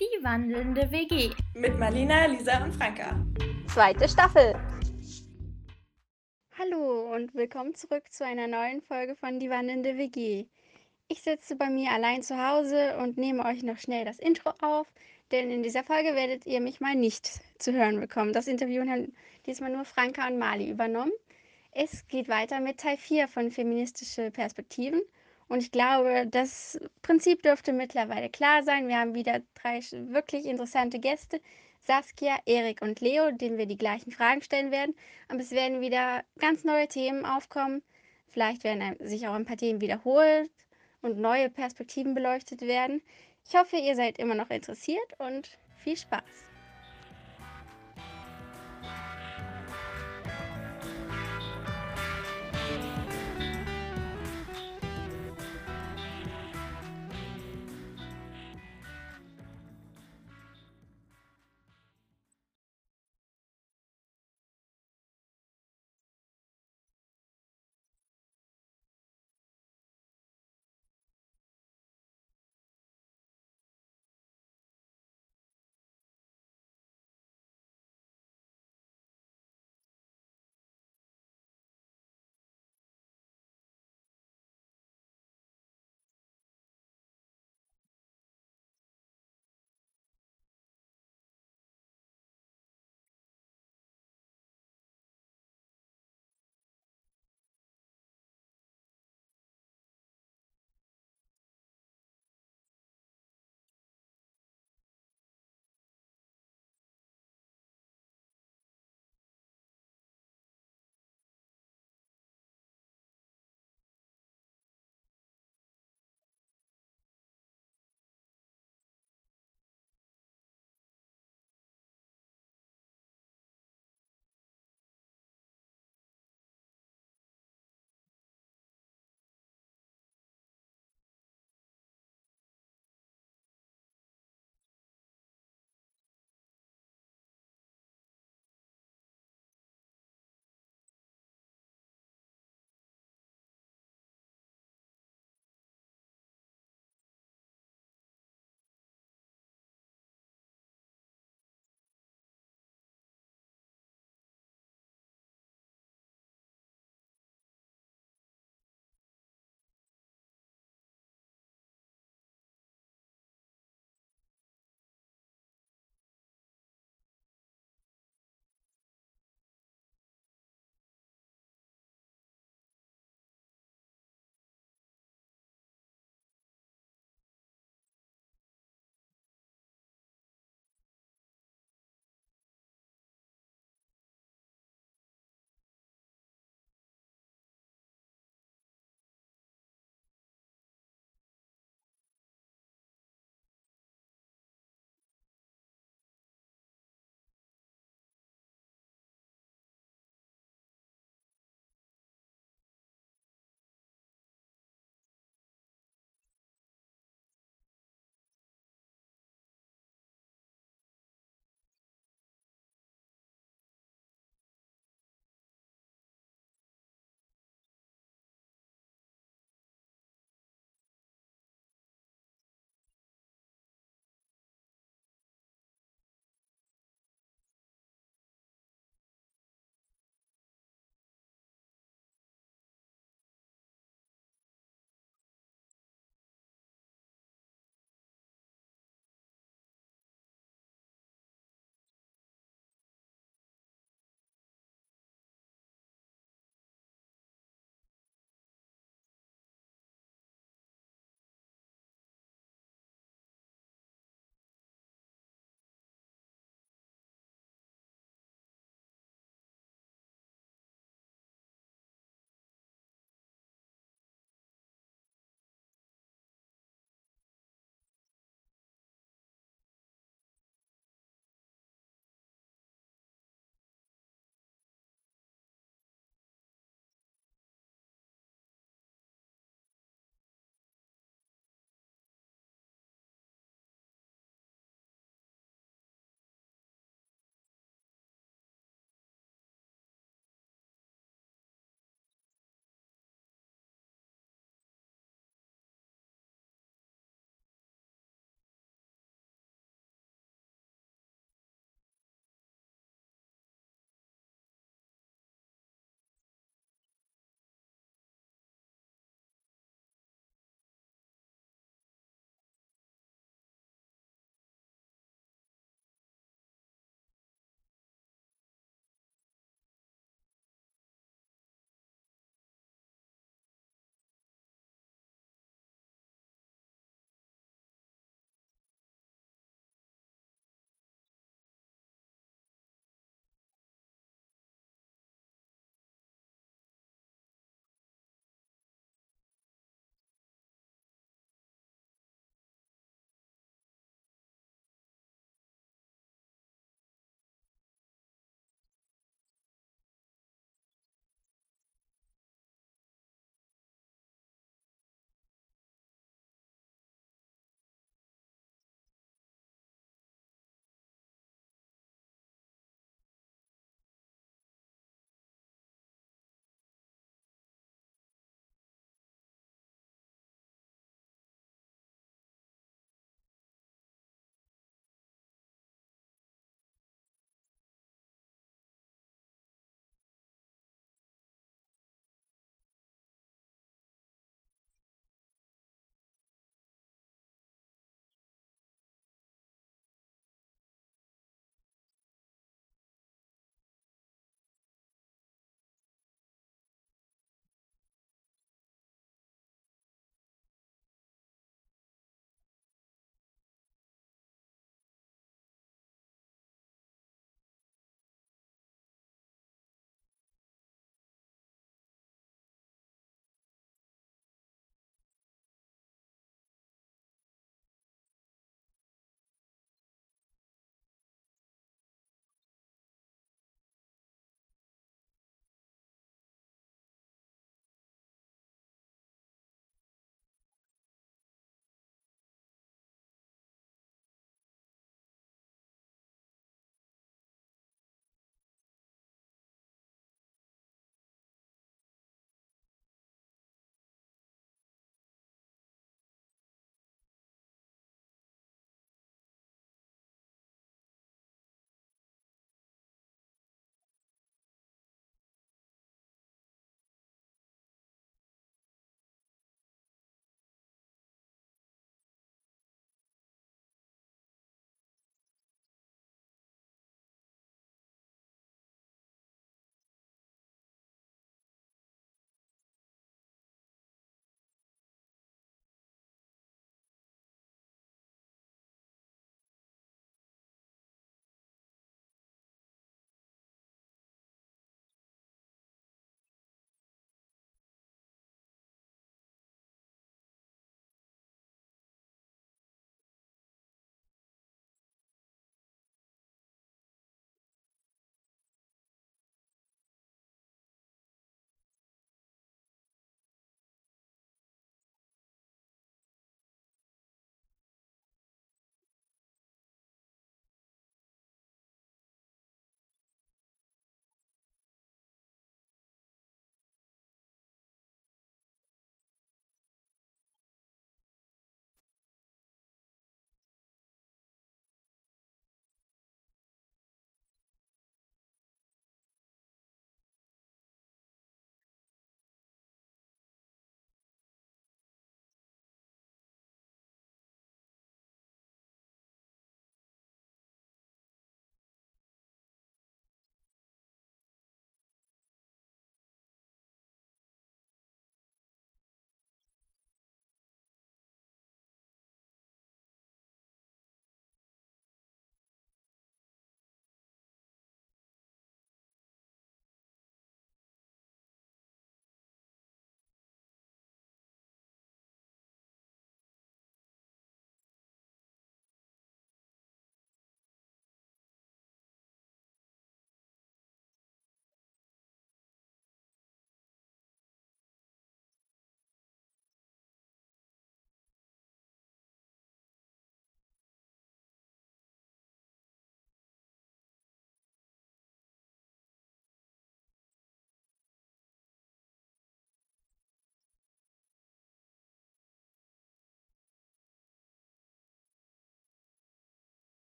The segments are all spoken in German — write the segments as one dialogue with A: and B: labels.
A: Die wandelnde WG.
B: Mit Marlina, Lisa und Franka.
C: Zweite Staffel.
D: Hallo und willkommen zurück zu einer neuen Folge von Die wandelnde WG. Ich sitze bei mir allein zu Hause und nehme euch noch schnell das Intro auf, denn in dieser Folge werdet ihr mich mal nicht zu hören bekommen. Das Interview haben diesmal nur Franka und Mali übernommen. Es geht weiter mit Teil 4 von Feministische Perspektiven. Und ich glaube, das Prinzip dürfte mittlerweile klar sein. Wir haben wieder drei wirklich interessante Gäste. Saskia, Erik und Leo, denen wir die gleichen Fragen stellen werden. Aber es werden wieder ganz neue Themen aufkommen. Vielleicht werden sich auch ein paar Themen wiederholt und neue Perspektiven beleuchtet werden. Ich hoffe, ihr seid immer noch interessiert und viel Spaß.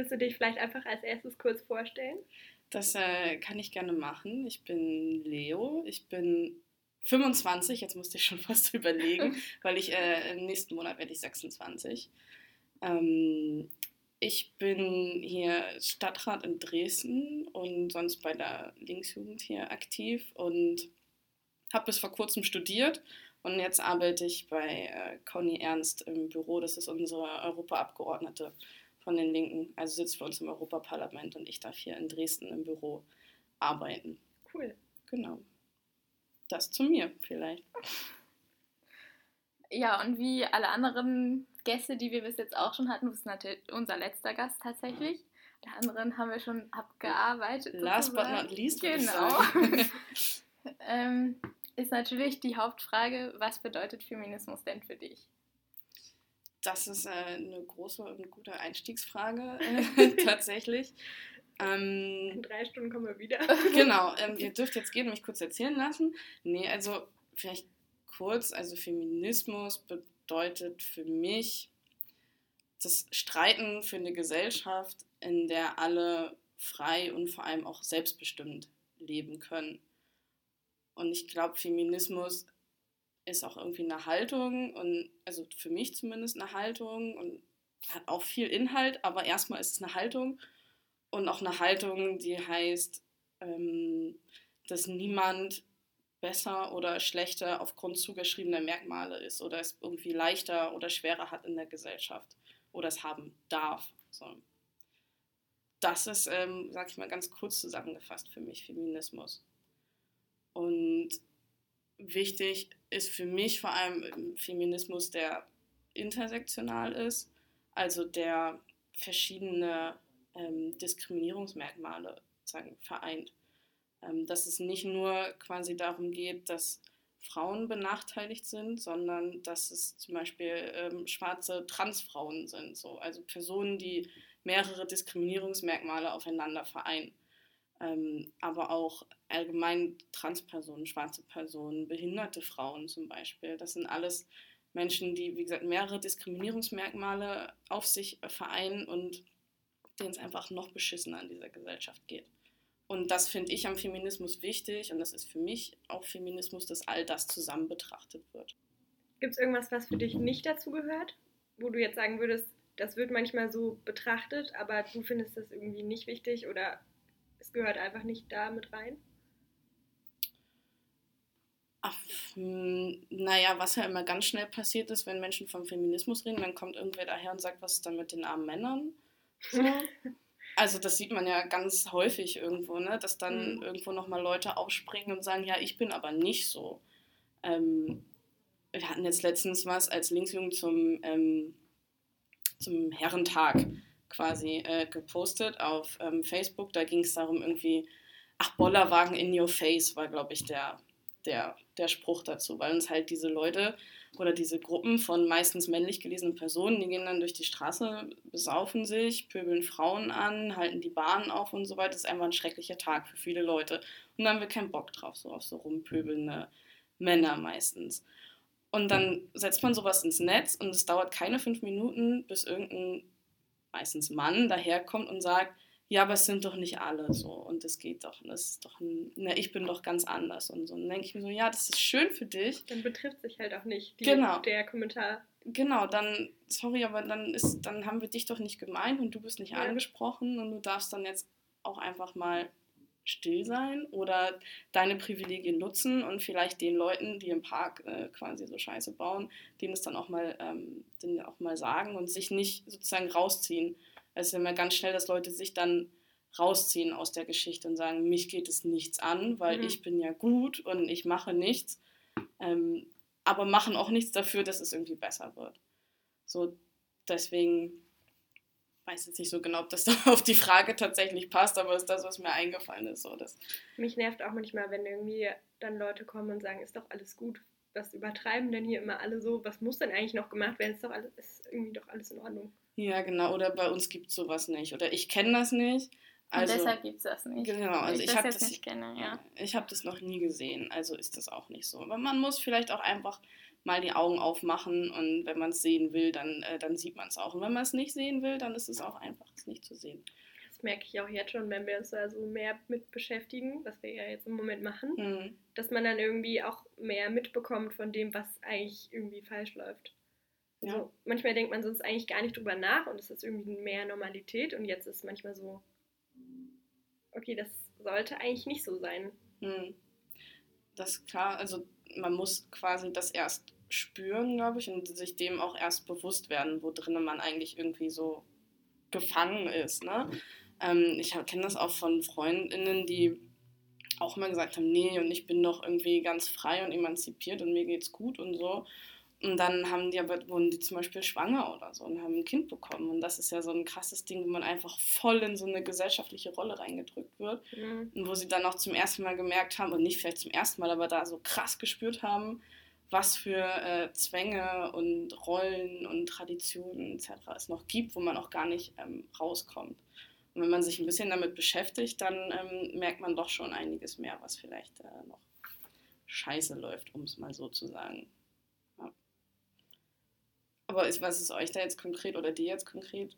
B: Willst du dich vielleicht einfach als erstes kurz vorstellen?
A: Das äh, kann ich gerne machen. Ich bin Leo. Ich bin 25. Jetzt musste ich schon fast überlegen, weil ich äh, im nächsten Monat werde ich 26. Ähm, ich bin hier Stadtrat in Dresden und sonst bei der Linksjugend hier aktiv und habe bis vor kurzem studiert und jetzt arbeite ich bei äh, Conny Ernst im Büro. Das ist unsere Europaabgeordnete von den Linken. Also sitzt für uns im Europaparlament und ich darf hier in Dresden im Büro arbeiten.
B: Cool.
A: Genau. Das zu mir vielleicht.
C: Ja, und wie alle anderen Gäste, die wir bis jetzt auch schon hatten, du bist natürlich unser letzter Gast tatsächlich. Der anderen haben wir schon abgearbeitet.
A: Last but not least,
C: genau. ähm, ist natürlich die Hauptfrage, was bedeutet Feminismus denn für dich?
A: Das ist äh, eine große und gute Einstiegsfrage äh, tatsächlich.
B: Ähm, In drei Stunden kommen wir wieder.
A: genau, ähm, ihr dürft jetzt gehen und mich kurz erzählen lassen. Nee, also vielleicht kurz, also Feminismus bedeutet für mich das Streiten für eine Gesellschaft, in der alle frei und vor allem auch selbstbestimmt leben können. Und ich glaube, Feminismus ist auch irgendwie eine Haltung und also für mich zumindest eine Haltung und hat auch viel Inhalt, aber erstmal ist es eine Haltung und auch eine Haltung, die heißt, ähm, dass niemand besser oder schlechter aufgrund zugeschriebener Merkmale ist oder es irgendwie leichter oder schwerer hat in der Gesellschaft oder es haben darf. So. Das ist, ähm, sag ich mal ganz kurz zusammengefasst für mich Feminismus. Und wichtig ist für mich vor allem Feminismus, der intersektional ist, also der verschiedene ähm, Diskriminierungsmerkmale sagen, vereint. Ähm, dass es nicht nur quasi darum geht, dass Frauen benachteiligt sind, sondern dass es zum Beispiel ähm, schwarze Transfrauen sind, so. also Personen, die mehrere Diskriminierungsmerkmale aufeinander vereinen ähm, aber auch allgemein Transpersonen, schwarze Personen, behinderte Frauen zum Beispiel. Das sind alles Menschen, die, wie gesagt, mehrere Diskriminierungsmerkmale auf sich vereinen und denen es einfach noch beschissener in dieser Gesellschaft geht. Und das finde ich am Feminismus wichtig und das ist für mich auch Feminismus, dass all das zusammen betrachtet wird.
B: Gibt es irgendwas, was für dich nicht dazu gehört, wo du jetzt sagen würdest, das wird manchmal so betrachtet, aber du findest das irgendwie nicht wichtig oder es gehört einfach nicht da mit rein?
A: Ach, hm, naja, was ja immer ganz schnell passiert ist, wenn Menschen vom Feminismus reden, dann kommt irgendwer daher und sagt, was ist da mit den armen Männern? So. also das sieht man ja ganz häufig irgendwo, ne? dass dann mhm. irgendwo nochmal Leute aufspringen und sagen, ja, ich bin aber nicht so. Ähm, wir hatten jetzt letztens was als Linksjugend zum, ähm, zum Herrentag quasi äh, gepostet auf ähm, Facebook. Da ging es darum, irgendwie, ach, Bollerwagen in your face war, glaube ich, der, der, der Spruch dazu, weil uns halt diese Leute oder diese Gruppen von meistens männlich gelesenen Personen, die gehen dann durch die Straße, besaufen sich, pöbeln Frauen an, halten die Bahnen auf und so weiter. Das ist einfach ein schrecklicher Tag für viele Leute. Und da haben wir keinen Bock drauf, so auf so rumpöbelnde Männer meistens. Und dann setzt man sowas ins Netz und es dauert keine fünf Minuten, bis irgendein meistens Mann daherkommt und sagt, ja, aber es sind doch nicht alle so und es geht doch, das ist doch, ein, ne, ich bin doch ganz anders und so. Und dann denke ich mir so, ja, das ist schön für dich.
B: Dann betrifft sich halt auch nicht
A: die, genau.
B: der Kommentar.
A: Genau, dann, sorry, aber dann ist, dann haben wir dich doch nicht gemeint und du bist nicht ja. angesprochen und du darfst dann jetzt auch einfach mal still sein oder deine Privilegien nutzen und vielleicht den Leuten, die im Park äh, quasi so Scheiße bauen, denen es dann auch mal, ähm, denen auch mal sagen und sich nicht sozusagen rausziehen. Es ist immer ganz schnell, dass Leute sich dann rausziehen aus der Geschichte und sagen, mich geht es nichts an, weil mhm. ich bin ja gut und ich mache nichts, ähm, aber machen auch nichts dafür, dass es irgendwie besser wird. So, deswegen weiß jetzt nicht so genau, ob das auf die Frage tatsächlich passt, aber ist das, was mir eingefallen ist. So, das.
B: Mich nervt auch manchmal, wenn irgendwie dann Leute kommen und sagen, ist doch alles gut. Was übertreiben denn hier immer alle so? Was muss denn eigentlich noch gemacht werden? Ist doch alles, ist irgendwie doch alles in Ordnung.
A: Ja, genau. Oder bei uns gibt es sowas nicht. Oder ich kenne das nicht.
C: Also, und deshalb gibt es das nicht.
A: Genau, also
C: ich,
A: ich
C: habe
A: das,
C: nicht kenne, ja.
A: ich habe das noch nie gesehen, also ist das auch nicht so. Aber man muss vielleicht auch einfach mal die Augen aufmachen und wenn man es sehen will, dann, äh, dann sieht man es auch. Und wenn man es nicht sehen will, dann ist es auch einfach, es nicht zu sehen.
B: Das merke ich auch jetzt schon, wenn wir uns da so mehr mit beschäftigen, was wir ja jetzt im Moment machen,
A: Hm.
B: dass man dann irgendwie auch mehr mitbekommt von dem, was eigentlich irgendwie falsch läuft. Also
A: Ja.
B: manchmal denkt man sonst eigentlich gar nicht drüber nach und es ist irgendwie mehr Normalität und jetzt ist es manchmal so, okay, das sollte eigentlich nicht so sein.
A: Hm. Das ist klar, also man muss quasi das erst spüren, glaube ich, und sich dem auch erst bewusst werden, wo drinnen man eigentlich irgendwie so gefangen ist. Ne? Ähm, ich kenne das auch von Freundinnen, die auch immer gesagt haben, nee, und ich bin doch irgendwie ganz frei und emanzipiert und mir geht's gut und so. Und dann haben die aber, wurden die zum Beispiel schwanger oder so und haben ein Kind bekommen. Und das ist ja so ein krasses Ding, wo man einfach voll in so eine gesellschaftliche Rolle reingedrückt wird.
B: Mhm.
A: Und wo sie dann auch zum ersten Mal gemerkt haben, und nicht vielleicht zum ersten Mal, aber da so krass gespürt haben, was für äh, Zwänge und Rollen und Traditionen etc. es noch gibt, wo man auch gar nicht ähm, rauskommt. Und wenn man sich ein bisschen damit beschäftigt, dann ähm, merkt man doch schon einiges mehr, was vielleicht äh, noch scheiße läuft, um es mal so zu sagen. Aber ist, was ist euch da jetzt konkret oder dir jetzt konkret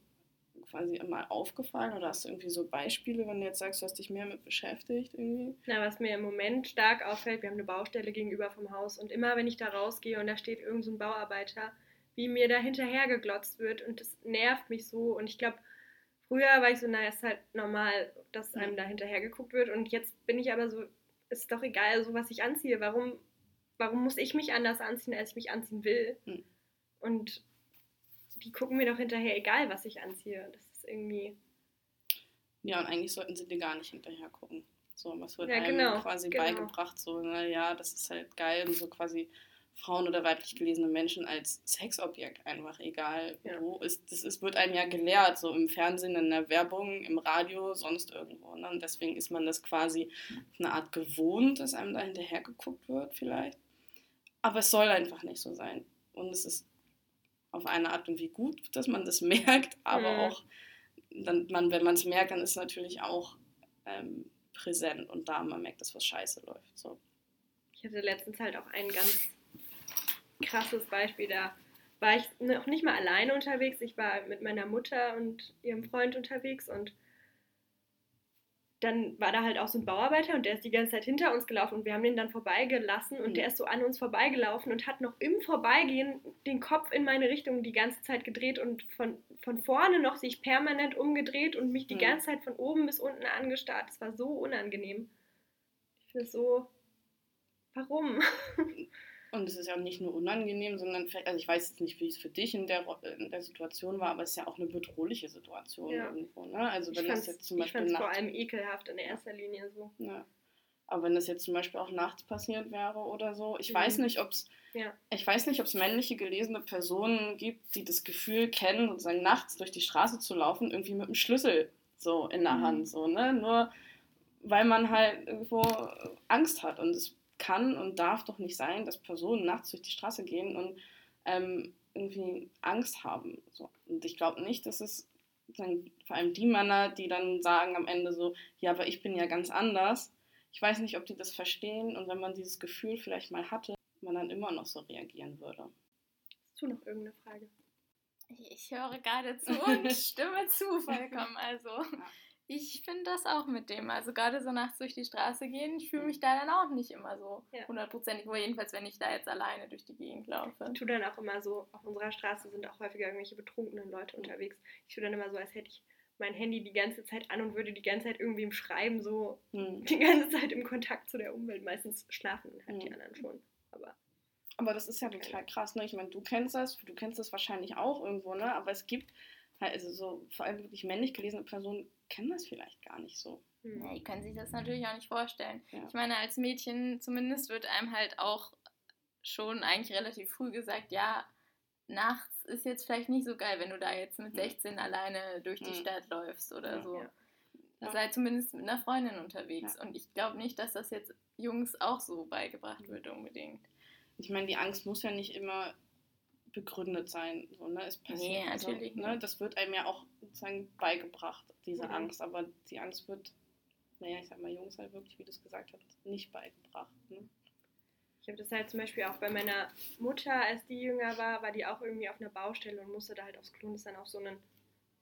A: quasi mal aufgefallen? Oder hast du irgendwie so Beispiele, wenn du jetzt sagst, du hast dich mehr mit beschäftigt irgendwie?
B: Na, was mir im Moment stark auffällt, wir haben eine Baustelle gegenüber vom Haus und immer wenn ich da rausgehe und da steht irgendein so ein Bauarbeiter, wie mir da hinterher geglotzt wird und das nervt mich so und ich glaube, früher war ich so, na, ist halt normal, dass einem da hinterher geguckt wird und jetzt bin ich aber so, ist doch egal, so was ich anziehe, warum, warum muss ich mich anders anziehen, als ich mich anziehen will?
A: Hm.
B: Und die gucken mir doch hinterher, egal was ich anziehe. Das ist irgendwie.
A: Ja, und eigentlich sollten sie dir gar nicht hinterher gucken. So, was wird
B: Ja,
A: einem
B: genau,
A: quasi
B: genau.
A: beigebracht, so, naja, das ist halt geil und so quasi Frauen oder weiblich gelesene Menschen als Sexobjekt einfach, egal
B: Ja.
A: wo. Ist, das ist, wird einem ja gelehrt, so im Fernsehen, in der Werbung, im Radio, sonst irgendwo. Ne? Und deswegen ist man das quasi eine Art gewohnt, dass einem da hinterher geguckt wird, vielleicht. Aber es soll einfach nicht so sein. Und es ist auf eine Art irgendwie gut, dass man das merkt, aber
B: Mhm.
A: auch, dann, man, wenn man es merkt, dann ist es natürlich auch ähm, präsent und da man merkt, dass was scheiße läuft. So.
B: Ich hatte letztens halt auch ein ganz krasses Beispiel. Da war ich noch nicht mal alleine unterwegs. Ich war mit meiner Mutter und ihrem Freund unterwegs und dann war da halt auch so ein Bauarbeiter und der ist die ganze Zeit hinter uns gelaufen und wir haben den dann vorbeigelassen und
A: Mhm.
B: der ist so an uns vorbeigelaufen und hat noch im Vorbeigehen den Kopf in meine Richtung die ganze Zeit gedreht und von, von vorne noch sich permanent umgedreht und mich die
A: Mhm.
B: ganze Zeit von oben bis unten angestarrt. Das war so unangenehm. Ich finde es so. Warum?
A: Und es ist ja nicht nur unangenehm, sondern vielleicht, also ich weiß jetzt nicht, wie es für dich in der, in der Situation war, aber es ist ja auch eine bedrohliche Situation
B: Ja.
A: irgendwo. Ne? Also
B: Ich
A: wenn das jetzt zum Beispiel
B: vor
A: nachts
B: allem ekelhaft in erster Linie so.
A: Ja. Aber wenn das jetzt zum Beispiel auch nachts passiert wäre oder so, ich
B: Mhm.
A: weiß nicht, ob es
B: Ja.
A: ich weiß nicht, ob es männliche gelesene Personen gibt, die das Gefühl kennen, sozusagen nachts durch die Straße zu laufen, irgendwie mit einem Schlüssel so in der
B: Mhm.
A: Hand, so, ne? Nur weil man halt irgendwo Angst hat. Und es kann und darf doch nicht sein, dass Personen nachts durch die Straße gehen und ähm, irgendwie Angst haben. So. Und ich glaube nicht, dass es sozusagen, vor allem die Männer, die dann sagen am Ende so, ja, aber ich bin ja ganz anders. Ich weiß nicht, ob die das verstehen und wenn man dieses Gefühl vielleicht mal hatte, man dann immer noch so reagieren würde.
B: Hast du noch irgendeine Frage?
C: Ich, höre gerade zu und stimme zu vollkommen. Also ich finde das auch mit dem. Also gerade so nachts durch die Straße gehen, ich fühle mich da dann auch nicht immer so
B: Ja.
C: hundertprozentig wohl. Jedenfalls, wenn ich da jetzt alleine durch die Gegend laufe.
B: Ich tue dann auch immer so, auf unserer Straße sind auch häufiger irgendwelche betrunkenen Leute unterwegs. Ich tue dann immer so, als hätte ich mein Handy die ganze Zeit an und würde die ganze Zeit irgendwie im Schreiben so
A: Hm.
B: die ganze Zeit im Kontakt zu der Umwelt. Meistens schlafen halt die
A: Mhm.
B: anderen schon. Aber
A: Aber das ist ja total krass, ne? Ich meine, du kennst das, du kennst das wahrscheinlich auch irgendwo, ne? Aber es gibt also so vor allem wirklich männlich gelesene Personen kennen das vielleicht gar nicht so.
B: hm.
C: Ja, die können sich das natürlich auch nicht vorstellen.
A: Ja.
C: Ich meine, als Mädchen zumindest wird einem halt auch schon eigentlich relativ früh gesagt, ja, nachts ist jetzt vielleicht nicht so geil, wenn du da jetzt mit
A: Mhm.
C: 16 alleine durch die
A: Mhm.
C: Stadt läufst oder
A: Ja.
C: so.
B: Ja.
C: Sei zumindest mit einer Freundin unterwegs.
A: Ja.
C: Und ich glaube nicht, dass das jetzt Jungs auch so beigebracht wird unbedingt.
A: Ich meine, die Angst muss ja nicht immer begründet sein. So, ne? Es passiert,
C: Nee, natürlich
A: also, ne? Das wird einem ja auch sozusagen beigebracht, diese
B: Mhm.
A: Angst. Aber die Angst wird, naja, ich sag mal, Jungs halt wirklich, wie du es gesagt hast, nicht beigebracht. Ne?
B: Ich habe das halt zum Beispiel auch bei meiner Mutter, als die jünger war, war die auch irgendwie auf einer Baustelle und musste da halt aufs Klo und ist dann auf so einen,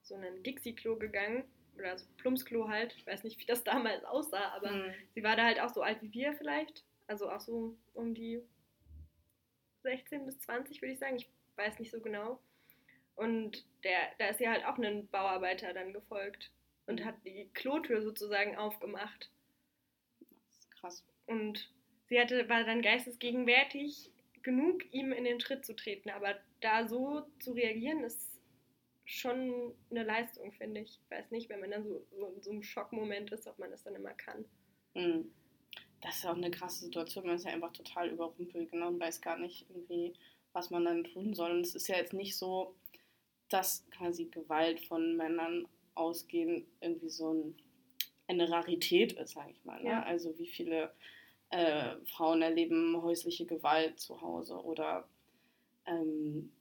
B: so einen Dixie-Klo gegangen. Oder so Plumpsklo halt. Ich weiß nicht, wie das damals aussah, aber
A: Mhm.
B: sie war da halt auch so alt wie wir vielleicht. Also auch so um die 16 bis 20, würde ich sagen. Ich weiß nicht so genau. Und der, da ist ihr halt auch ein Bauarbeiter dann gefolgt und
A: Mhm.
B: hat die Klotür sozusagen aufgemacht.
A: Das ist krass.
B: Und sie hatte, war dann geistesgegenwärtig genug, ihm in den Schritt zu treten. Aber da so zu reagieren, ist schon eine Leistung, finde ich. Ich weiß nicht, wenn man dann so, so in so einem Schockmoment ist, ob man das dann immer kann.
A: Mhm. Das ist auch eine krasse Situation, man ist ja einfach total überrumpelt, genau, und weiß gar nicht irgendwie, was man dann tun soll. Und es ist ja jetzt nicht so, dass quasi Gewalt von Männern ausgehend irgendwie so ein, eine Rarität ist, sage ich mal. Ne?
B: Ja.
A: Also wie viele äh, Frauen erleben häusliche Gewalt zu Hause oder ähm,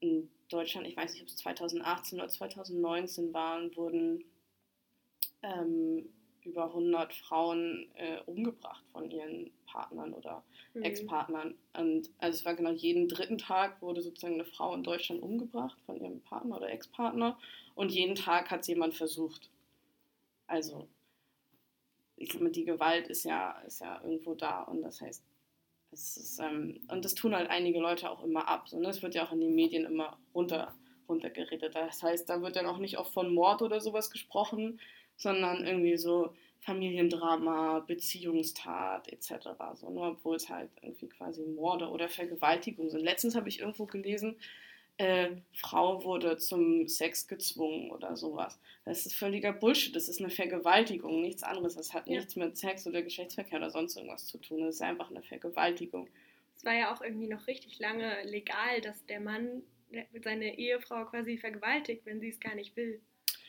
A: in Deutschland, ich weiß nicht, ob es 2018 oder 2019 waren, wurden ähm, über 100 Frauen äh, umgebracht von ihren Partnern oder
B: Mhm.
A: Ex-Partnern. Und also es war genau jeden dritten Tag wurde sozusagen eine Frau in Deutschland umgebracht von ihrem Partner oder Ex-Partner und jeden Tag hat es jemand versucht. Also ich glaube, die Gewalt ist ja, ist ja irgendwo da und das heißt, es ist, ähm, und das tun halt einige Leute auch immer ab. So, ne? Es wird ja auch in den Medien immer runter, runtergeredet. Das heißt, da wird dann auch nicht oft von Mord oder sowas gesprochen, sondern irgendwie so Familiendrama, Beziehungstat etc. So, nur obwohl es halt irgendwie quasi Morde oder Vergewaltigung sind. Letztens habe ich irgendwo gelesen, äh, Frau wurde zum Sex gezwungen oder sowas. Das ist völliger Bullshit. Das ist eine Vergewaltigung, nichts anderes. Das hat
B: Ja.
A: nichts mit Sex oder Geschlechtsverkehr oder sonst irgendwas zu tun. Das ist einfach eine Vergewaltigung.
B: Es war ja auch irgendwie noch richtig lange legal, dass der Mann seine Ehefrau quasi vergewaltigt, wenn sie es gar nicht will.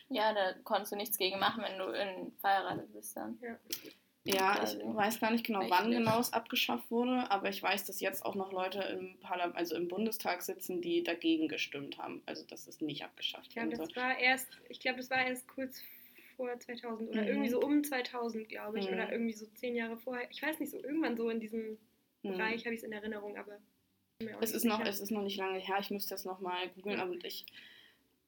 C: Ja, da konntest du nichts gegen machen, wenn du in verheiratet bist dann.
A: Ja, ich
C: Quasi.
A: weiß gar nicht genau,
C: Echt
A: wann
C: nicht.
A: genau es abgeschafft wurde, aber ich weiß, dass jetzt auch noch Leute im Parlament, also im Bundestag sitzen, die dagegen gestimmt haben. Also dass es nicht abgeschafft
B: Ich glaube,
A: werden soll.
B: das war erst, ich glaube, das war erst kurz vor 2000 oder
A: Mhm.
B: irgendwie so um 2000, glaube ich,
A: Mhm.
B: oder irgendwie so zehn Jahre vorher. Ich weiß nicht, so irgendwann so in diesem
A: Hm.
B: Bereich habe ich es in Erinnerung, aber
A: Es ist, noch,
B: sicher.
A: es ist noch nicht lange her, ich müsste jetzt noch mal googeln, aber ich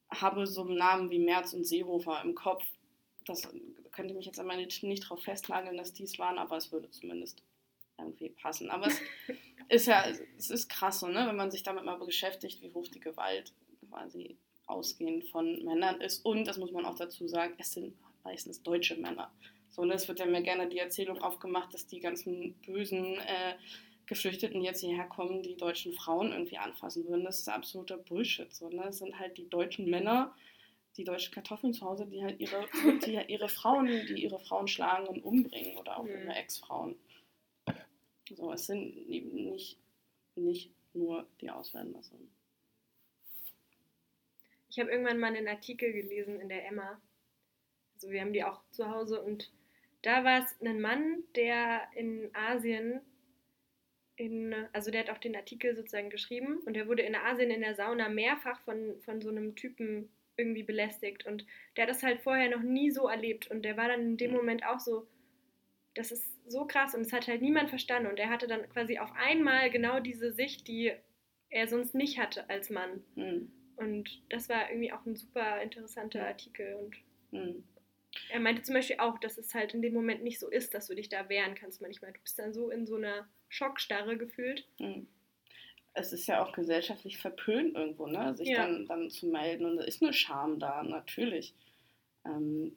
A: habe so Namen wie Merz und Seehofer im Kopf. Das könnte mich jetzt aber nicht, nicht darauf festnageln, dass dies waren, aber es würde zumindest irgendwie passen. Aber es ist ja, es ist krass so, ne, wenn man sich damit mal beschäftigt, wie hoch die Gewalt quasi ausgehend von Männern ist. Und, das muss man auch dazu sagen, es sind meistens deutsche Männer. So, ne, es wird ja mir gerne die Erzählung aufgemacht, dass die ganzen bösen äh, Geflüchteten jetzt hierher kommen, die deutschen Frauen irgendwie anfassen würden. Das ist absoluter Bullshit. So, ne? Das sind halt die deutschen Männer, die deutschen Kartoffeln zu Hause, die halt ihre, die halt ihre Frauen, die ihre Frauen schlagen und umbringen oder auch
B: Mhm.
A: ihre Ex-Frauen. So, es sind eben nicht, nicht nur die Ausländer. So.
B: Ich habe irgendwann mal einen Artikel gelesen in der Emma. Also wir haben die auch zu Hause und da war es ein Mann, der in Asien in, also der hat auch den Artikel sozusagen geschrieben und der wurde in Asien in der Sauna mehrfach von, von so einem Typen irgendwie belästigt und der hat das halt vorher noch nie so erlebt und der war dann in dem
A: Mhm.
B: Moment auch so, das ist so krass und es hat halt niemand verstanden und er hatte dann quasi auf einmal genau diese Sicht, die er sonst nicht hatte als Mann.
A: Hm,
B: Und das war irgendwie auch ein super interessanter Artikel. Und
A: hm.
B: Er meinte zum Beispiel auch, dass es halt in dem Moment nicht so ist, dass du dich da wehren kannst manchmal. Du bist dann so in so einer Schockstarre gefühlt.
A: Hm. Es ist ja auch gesellschaftlich verpönt irgendwo, ne? sich
B: Ja.
A: dann, dann zu melden. Und da ist eine Scham da, natürlich. Ähm,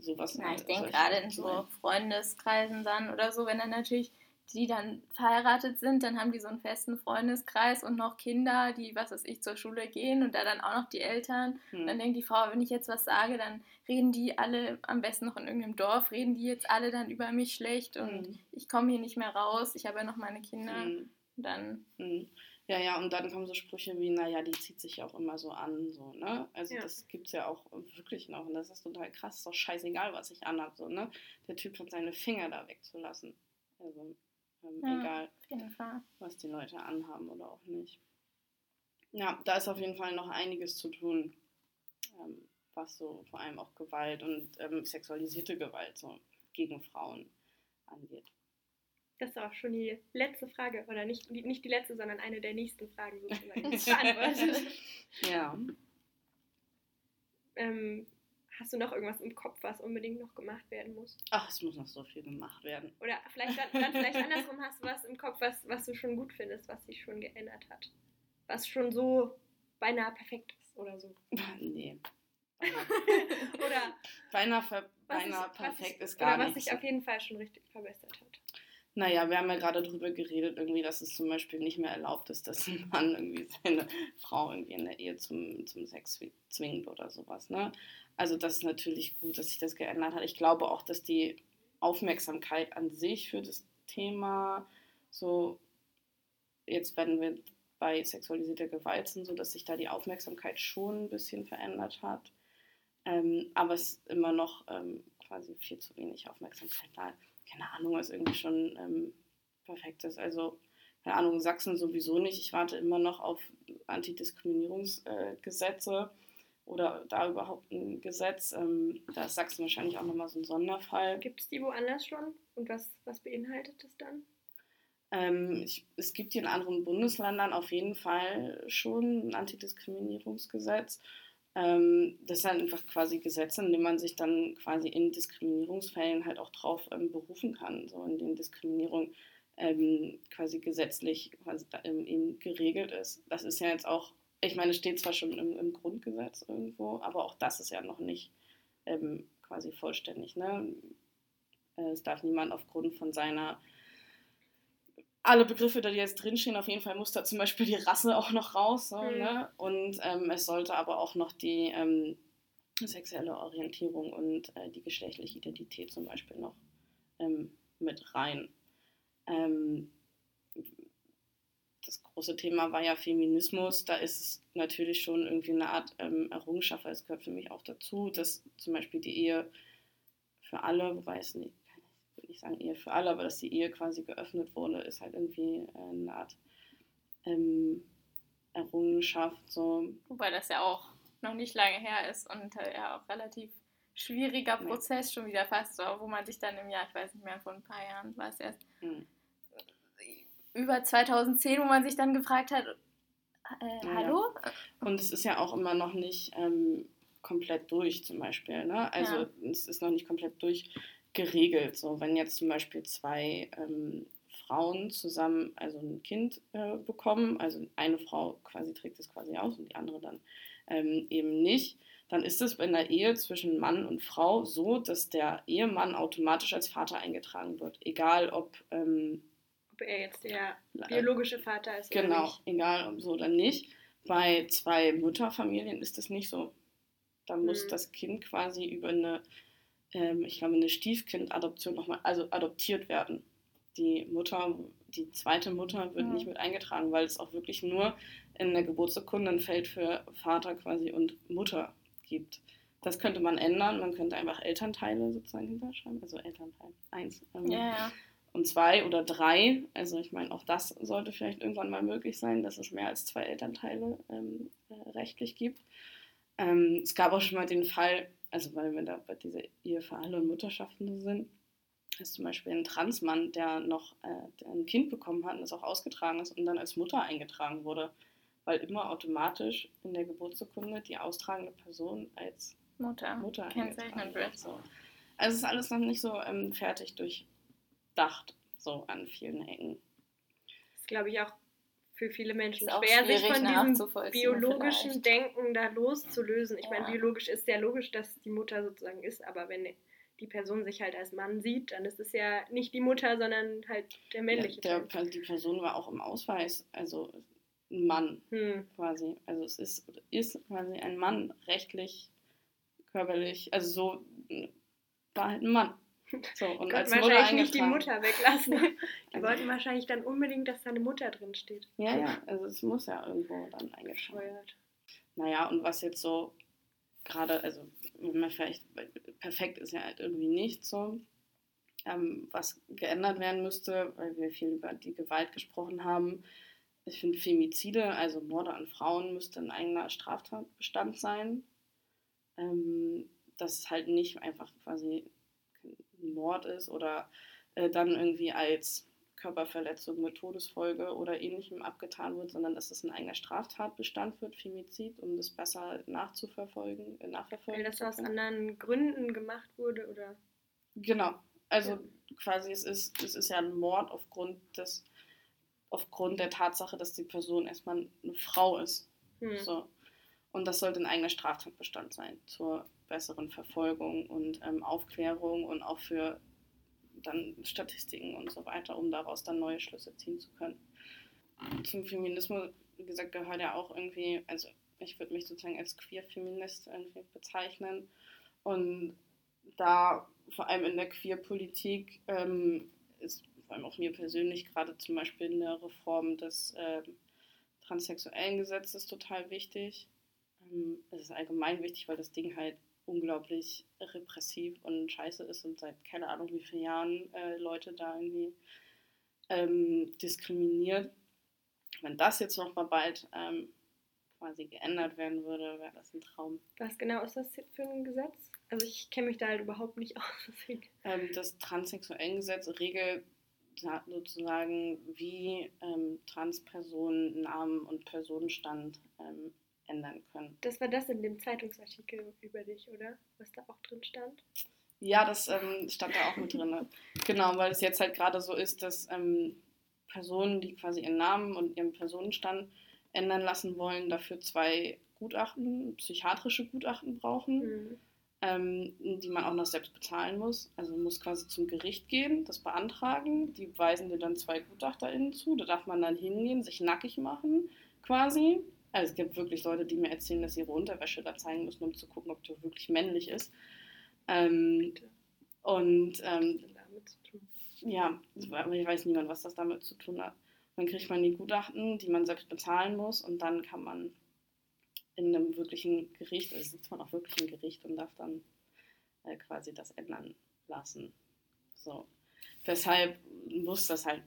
A: sowas
C: Ja, ich denke gerade in so. Freundeskreisen dann oder so, wenn dann natürlich die dann verheiratet sind, dann haben die so einen festen Freundeskreis und noch Kinder, die, was weiß ich, zur Schule gehen und da dann auch noch die Eltern.
A: Hm.
C: Dann denkt die Frau, wenn ich jetzt was sage, dann reden die alle, am besten noch in irgendeinem Dorf, reden die jetzt alle dann über mich schlecht und
A: Hm.
C: ich komme hier nicht mehr raus, ich habe ja noch meine Kinder.
A: Hm.
C: Und dann,
A: Hm. Ja, ja, und dann kommen so Sprüche wie, naja, die zieht sich ja auch immer so an, so, ne? Also
B: Ja.
A: das gibt's ja auch wirklich noch und das ist total krass, ist doch scheißegal, was ich anhab, so, ne? Der Typ hat seine Finger da wegzulassen. Also, ähm,
C: Ja.
A: egal, was die Leute anhaben oder auch nicht. Ja, da ist auf jeden Fall noch einiges zu tun, ähm, was so vor allem auch Gewalt und ähm, sexualisierte Gewalt so gegen Frauen angeht.
B: Das ist auch schon die letzte Frage, oder nicht, nicht die letzte, sondern eine der nächsten Fragen sozusagen beantwortet.
A: ja.
B: Ähm, hast du noch irgendwas im Kopf, was unbedingt noch gemacht werden muss?
A: Ach, es muss noch so viel gemacht werden.
B: Oder vielleicht dann, dann vielleicht andersrum hast du was im Kopf, was, was du schon gut findest, was sich schon geändert hat. Was schon so beinahe perfekt ist oder so.
A: nee.
B: Oder
A: beinahe, ver
B: was
A: beinahe
B: ich-
A: perfekt
B: was,
A: ist gar
B: Oder was
A: nicht.
B: sich auf jeden Fall schon richtig verbessert hat.
A: Naja, wir haben ja gerade drüber geredet, irgendwie, dass es zum Beispiel nicht mehr erlaubt ist, dass ein Mann irgendwie seine Frau irgendwie in der Ehe zum, zum Sex zwi- zwingt oder sowas. Ne? Also das ist natürlich gut, dass sich das geändert hat. Ich glaube auch, dass die Aufmerksamkeit an sich für das Thema so, jetzt wenn wir bei sexualisierter Gewalt sind, so dass sich da die Aufmerksamkeit schon ein bisschen verändert hat. Ähm, aber es ist immer noch ähm, quasi viel zu wenig Aufmerksamkeit da. Keine Ahnung, was irgendwie schon ähm, perfekt ist. Also, keine Ahnung, Sachsen sowieso nicht. Ich warte immer noch auf Antidiskriminierungsgesetze äh, oder da überhaupt ein Gesetz. Ähm, da ist Sachsen wahrscheinlich auch nochmal so ein Sonderfall.
B: Gibt es die woanders schon? Und was, was beinhaltet das dann?
A: Ähm, ich, es gibt hier in anderen Bundesländern auf jeden Fall schon ein Antidiskriminierungsgesetz. Ähm, das sind einfach quasi Gesetze, in denen man sich dann quasi in Diskriminierungsfällen halt auch drauf ähm, berufen kann, so in denen Diskriminierung ähm, quasi gesetzlich quasi da, ähm, eben geregelt ist. Das ist ja jetzt auch, ich meine, steht zwar schon im, im Grundgesetz irgendwo, aber auch das ist ja noch nicht ähm, quasi vollständig. Ne? Äh, Es darf niemand aufgrund von seiner alle Begriffe, die jetzt drinstehen, auf jeden Fall muss da zum Beispiel die Rasse auch noch raus. So,
B: Mhm.
A: ne? Und ähm, es sollte aber auch noch die ähm, sexuelle Orientierung und äh, die geschlechtliche Identität zum Beispiel noch ähm, mit rein. Ähm, das große Thema war ja Feminismus. Da ist es natürlich schon irgendwie eine Art ähm, Errungenschaft, weil es gehört für mich auch dazu, dass zum Beispiel die Ehe für alle, wobei es nicht, nicht sagen Ehe für alle, aber dass die Ehe quasi geöffnet wurde, ist halt irgendwie äh, eine Art ähm, Errungenschaft. So.
C: Wobei das ja auch noch nicht lange her ist und äh, ja auch relativ schwieriger
A: Nee.
C: Prozess schon wieder fast, so, wo man sich dann im Jahr, ich weiß nicht mehr, vor ein paar Jahren war es erst,
A: Hm.
C: über 2010, wo man sich dann gefragt hat, äh,
A: Ja,
C: hallo?
A: Und es ist ja auch immer noch nicht ähm, komplett durch, zum Beispiel. Ne? Also
C: Ja.
A: es ist noch nicht komplett durchgeregelt. So, wenn jetzt zum Beispiel zwei ähm, Frauen zusammen also ein Kind äh, bekommen, also eine Frau quasi trägt es quasi aus und die andere dann ähm, eben nicht, dann ist es in der Ehe zwischen Mann und Frau so, dass der Ehemann automatisch als Vater eingetragen wird. Egal ob ähm,
B: Ob er jetzt der biologische Vater ist oder
A: Genau,
B: nicht.
A: egal ob so oder nicht. Bei zwei Mutterfamilien ist das nicht so. Da muss
B: Mhm.
A: das Kind quasi über eine, ähm, ich glaube, eine Stiefkindadoption nochmal, also adoptiert werden. Die Mutter, die zweite Mutter wird
C: Mhm.
A: nicht mit eingetragen, weil es auch wirklich nur in der Geburtsurkunde ein Feld für Vater quasi und Mutter gibt. Das könnte man ändern. Man könnte einfach Elternteile sozusagen hinterschreiben. Also Elternteil 1. Ähm,
C: Ja, ja.
A: und zwei oder drei. Also ich meine, auch das sollte vielleicht irgendwann mal möglich sein, dass es mehr als zwei Elternteile ähm, äh, rechtlich gibt. Ähm, es gab auch schon mal den Fall, also weil wir da bei dieser Ehe für alle und Mutterschaften sind, ist zum Beispiel ein Transmann, der noch äh, der ein Kind bekommen hat und das auch ausgetragen ist und dann als Mutter eingetragen wurde, weil immer automatisch in der Geburtsurkunde die austragende Person als
C: Mutter.
A: Mutter
C: Kennzeichnen
A: eingetragen
C: wird.
A: wird. So. Also es ist alles noch nicht so ähm, fertig durchdacht, so an vielen Ecken.
B: Das ist, glaube ich, auch für viele Menschen schwer, sich von diesem biologischen
C: vielleicht.
B: Denken da loszulösen. Ich
C: Ja.
B: meine, biologisch ist ja logisch, dass die Mutter sozusagen ist, aber wenn die Person sich halt als Mann sieht, dann ist es ja nicht die Mutter, sondern halt der männliche
A: Ja, der,
B: Teil.
A: die Person war auch im Ausweis, also ein Mann
B: Hm.
A: quasi. Also es ist, ist quasi ein Mann, rechtlich, körperlich, also so war halt ein Mann. So, und
B: Konnten
A: als Mutter
B: wahrscheinlich nicht die. Mutter weglassen. Die
A: Also-
B: wollten wahrscheinlich dann unbedingt, dass da eine Mutter drin steht.
A: Ja, ja, also es muss ja irgendwo dann eingetragen
B: Bescheuert.
A: Naja, und was jetzt so gerade, also wenn man vielleicht, perfekt ist ja halt irgendwie nicht so, ähm, was geändert werden müsste, weil wir viel über die Gewalt gesprochen haben. Ich finde Femizide, also Morde an Frauen, müsste ein eigener Straftatbestand sein. Ähm, dass es halt nicht einfach quasi Mord ist oder äh, dann irgendwie als Körperverletzung mit Todesfolge oder ähnlichem abgetan wird, sondern dass es ein eigener Straftatbestand wird, Femizid, um das besser nachzuverfolgen, äh, nachverfolgen
B: Weil das aus anderen Gründen gemacht wurde, oder?
A: Genau. Also
B: Ja.
A: quasi es ist, es ist ja ein Mord aufgrund des, aufgrund der Tatsache, dass die Person erstmal eine Frau ist.
B: Hm.
A: So. Und das sollte ein eigener Straftatbestand sein zur besseren Verfolgung und ähm, Aufklärung und auch für dann Statistiken und so weiter, um daraus dann neue Schlüsse ziehen zu können. Zum Feminismus, wie gesagt, gehört ja auch irgendwie, also ich würde mich sozusagen als Queer-Feminist irgendwie bezeichnen. Und da vor allem in der Queer-Politik ähm, ist vor allem auch mir persönlich gerade zum Beispiel eine Reform des ähm, transsexuellen Gesetzes total wichtig. Es ist allgemein wichtig, weil das Ding halt unglaublich repressiv und scheiße ist und seit keine Ahnung wie vielen Jahren äh, Leute da irgendwie ähm, diskriminiert. Wenn das jetzt noch mal bald ähm, quasi geändert werden würde, wäre das ein Traum.
B: Was genau ist das für ein Gesetz? Also ich kenne mich da halt überhaupt nicht aus.
A: Ähm, das Transsexuellengesetz regelt sa- sozusagen, wie ähm, Transpersonen Namen und Personenstand ähm, ändern können.
B: Das war das in dem Zeitungsartikel über dich, oder? Was da auch drin stand?
A: Ja, das ähm, stand da auch mit drin. Genau, weil es jetzt halt gerade so ist, dass ähm, Personen, die quasi ihren Namen und ihren Personenstand ändern lassen wollen, dafür zwei Gutachten, psychiatrische Gutachten brauchen,
B: Hm.
A: ähm, die man auch noch selbst bezahlen muss. Also man muss quasi zum Gericht gehen, das beantragen, die weisen dir dann zwei GutachterInnen zu, da darf man dann hingehen, sich nackig machen quasi. Also es gibt wirklich Leute, die mir erzählen, dass sie ihre Unterwäsche da zeigen müssen, um zu gucken, ob der wirklich männlich ist. Ähm, und ähm,
B: Was hat damit zu tun?
A: ja, aber ich weiß niemand, was das damit zu tun hat. Dann kriegt man die Gutachten, die man selbst bezahlen muss und dann kann man in einem wirklichen Gericht, also sitzt man auch wirklich im Gericht und darf dann äh, quasi das ändern lassen. So. Deshalb muss das halt,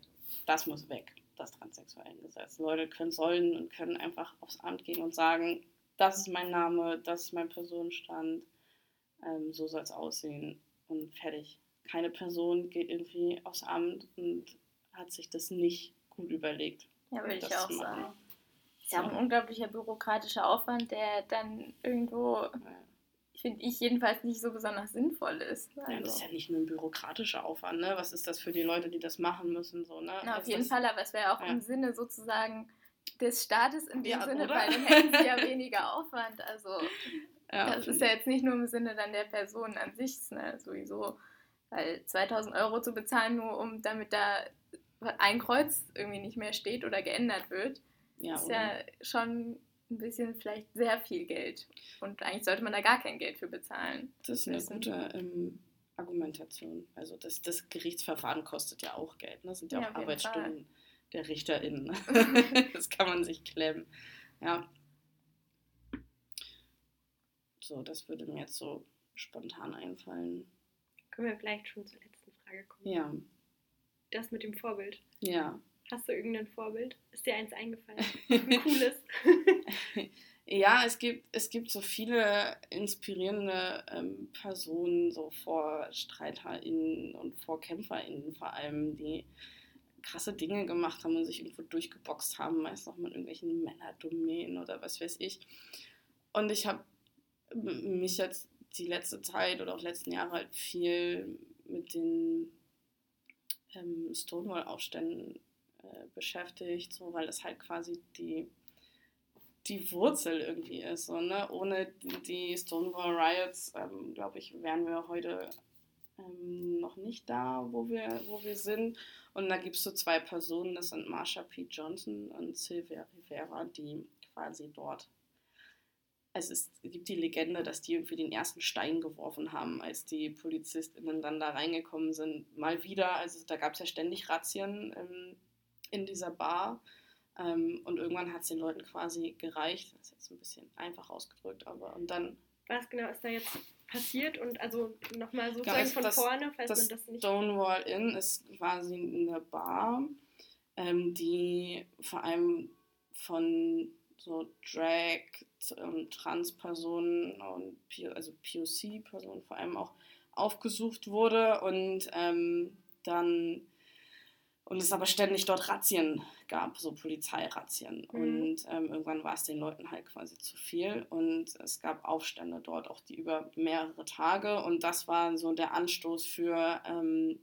A: das muss weg, das Transsexuellengesetz. Leute können, sollen und können einfach aufs Amt gehen und sagen, das ist mein Name, das ist mein Personenstand, ähm, so soll es aussehen und fertig. Keine Person geht irgendwie aufs Amt und hat sich das nicht gut überlegt.
C: Ja, würde ich auch sagen. Ist ja auch ein unglaublicher bürokratischer Aufwand, der dann irgendwo,
A: Ja.
C: Finde ich jedenfalls, nicht so besonders sinnvoll ist.
A: Ja, das ist
C: Also,
A: ja nicht nur ein bürokratischer Aufwand, ne? Was ist das für die Leute, die das machen müssen, so, ne?
C: na, auf
A: Also
C: jeden
A: das,
C: Fall, aber es wäre auch
A: ja.
C: im Sinne sozusagen des Staates in dem
A: Ja,
C: Sinne,
A: oder?
C: weil dann hätten sie ja weniger Aufwand. Also
A: Ja,
C: das ist ja jetzt nicht nur im Sinne dann der Person an sich, ne, sowieso. Weil 2000 Euro zu bezahlen, nur um damit da ein Kreuz irgendwie nicht mehr steht oder geändert wird,
A: ja,
C: ist
A: oder?
C: ja schon ein bisschen vielleicht sehr viel Geld. Und eigentlich sollte man da gar kein Geld für bezahlen.
A: Das ist eine
C: wissen.
A: gute ähm, Argumentation. Also das, das Gerichtsverfahren kostet ja auch Geld. Ne? Das sind ja,
C: Ja,
A: auch Arbeitsstunden der RichterInnen. das kann man sich klemmen. Ja. So, das würde mir jetzt so spontan einfallen.
B: Können wir vielleicht schon zur letzten Frage kommen?
A: Ja,
B: Das mit dem Vorbild.
A: ja.
B: Hast du irgendein Vorbild? Ist dir eins eingefallen? Ein cooles?
A: Ja, es gibt, es gibt so viele inspirierende ähm, Personen, so VorstreiterInnen und VorkämpferInnen vor allem, die krasse Dinge gemacht haben und sich irgendwo durchgeboxt haben, meist noch mit irgendwelchen Männerdomänen oder was weiß ich. Und ich habe mich jetzt die letzte Zeit oder auch letzten Jahre halt viel mit den ähm, Stonewall-Aufständen äh, beschäftigt, so weil das halt quasi die die Wurzel irgendwie ist. So, ne? Ohne die Stonewall Riots, ähm, glaube ich, wären wir heute ähm, noch nicht da, wo wir, wo wir sind. Und da gibt es so zwei Personen, das sind Marsha P. Johnson und Sylvia Rivera, die quasi dort. Es, ist, es gibt die Legende, dass die irgendwie den ersten Stein geworfen haben, als die PolizistInnen dann da reingekommen sind. Mal wieder, also da gab es ja ständig Razzien ähm, in dieser Bar. Ähm, und irgendwann hat es den Leuten quasi gereicht. Das ist jetzt ein bisschen einfach ausgedrückt, aber und dann
B: Was genau ist da jetzt passiert? Und also nochmal sozusagen
A: also
B: von
A: das-
B: vorne, falls
A: das
B: man das nicht.
A: Stonewall Inn ist quasi eine Bar, ähm, die vor allem von so Drag und Trans-Personen und also POC-Personen vor allem auch aufgesucht wurde und ähm, dann und es aber ständig dort Razzien gab, so Polizeirazzien.
B: Mhm.
A: Und ähm, irgendwann war es den Leuten halt quasi zu viel und es gab Aufstände dort, auch die über mehrere Tage. Und das war so der Anstoß für ähm,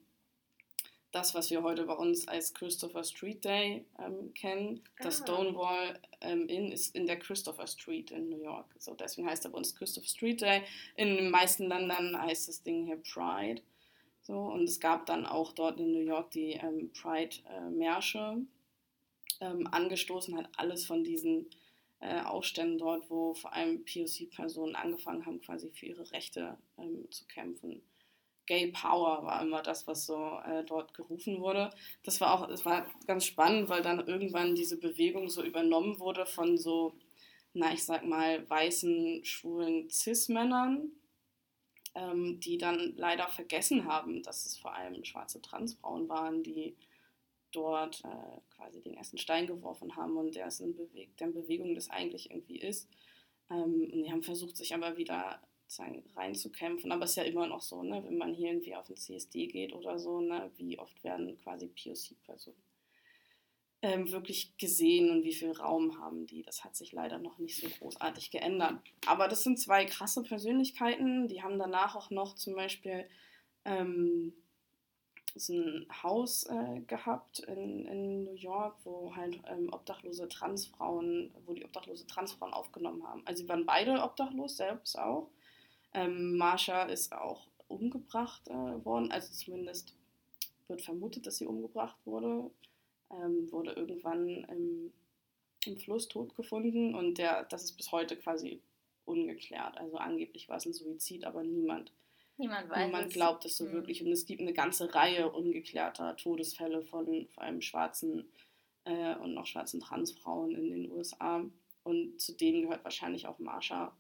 A: das, was wir heute bei uns als Christopher Street Day ähm, kennen. Das
B: Ah.
A: Stonewall ähm, Inn ist in der Christopher Street in New York. So, deswegen heißt er bei uns Christopher Street Day. In den meisten Ländern heißt das Ding hier Pride. So, und es gab dann auch dort in New York die ähm, Pride-Märsche, ähm, angestoßen hat alles von diesen äh, Aufständen dort, wo vor allem POC-Personen angefangen haben, quasi für ihre Rechte ähm, zu kämpfen. Gay Power war immer das, was so äh, dort gerufen wurde. Das war auch, es war ganz spannend, weil dann irgendwann diese Bewegung so übernommen wurde von so, na, ich sag mal, weißen, schwulen Cis-Männern, ähm, die dann leider vergessen haben, dass es vor allem schwarze Transfrauen waren, die dort äh, quasi den ersten Stein geworfen haben und der in, Beweg der in Bewegung das eigentlich irgendwie ist. Ähm, und die haben versucht, sich aber wieder reinzukämpfen. Aber es ist ja immer noch so, ne, wenn man hier irgendwie auf den CSD geht oder so, ne, wie oft werden quasi POC-Personen ähm, wirklich gesehen und wie viel Raum haben die. Das hat sich leider noch nicht so großartig geändert. Aber das sind zwei krasse Persönlichkeiten. Die haben danach auch noch zum Beispiel ähm, so ein Haus äh, gehabt in, in New York, wo halt ähm, obdachlose Transfrauen, wo die obdachlose Transfrauen aufgenommen haben. Also sie waren beide obdachlos, selbst auch. Ähm, Marsha ist auch umgebracht äh, worden, also zumindest wird vermutet, dass sie umgebracht wurde. Ähm, wurde irgendwann im, im Fluss tot gefunden und der, das ist bis heute quasi ungeklärt. Also angeblich war es ein Suizid, aber niemand
C: Niemand weiß
A: Niemand
C: es.
A: glaubt es so
C: Hm.
A: wirklich. Und es gibt eine ganze Reihe ungeklärter Todesfälle von vor allem schwarzen äh, und auch schwarzen Transfrauen in den USA. Und zu denen gehört wahrscheinlich auch Marsha.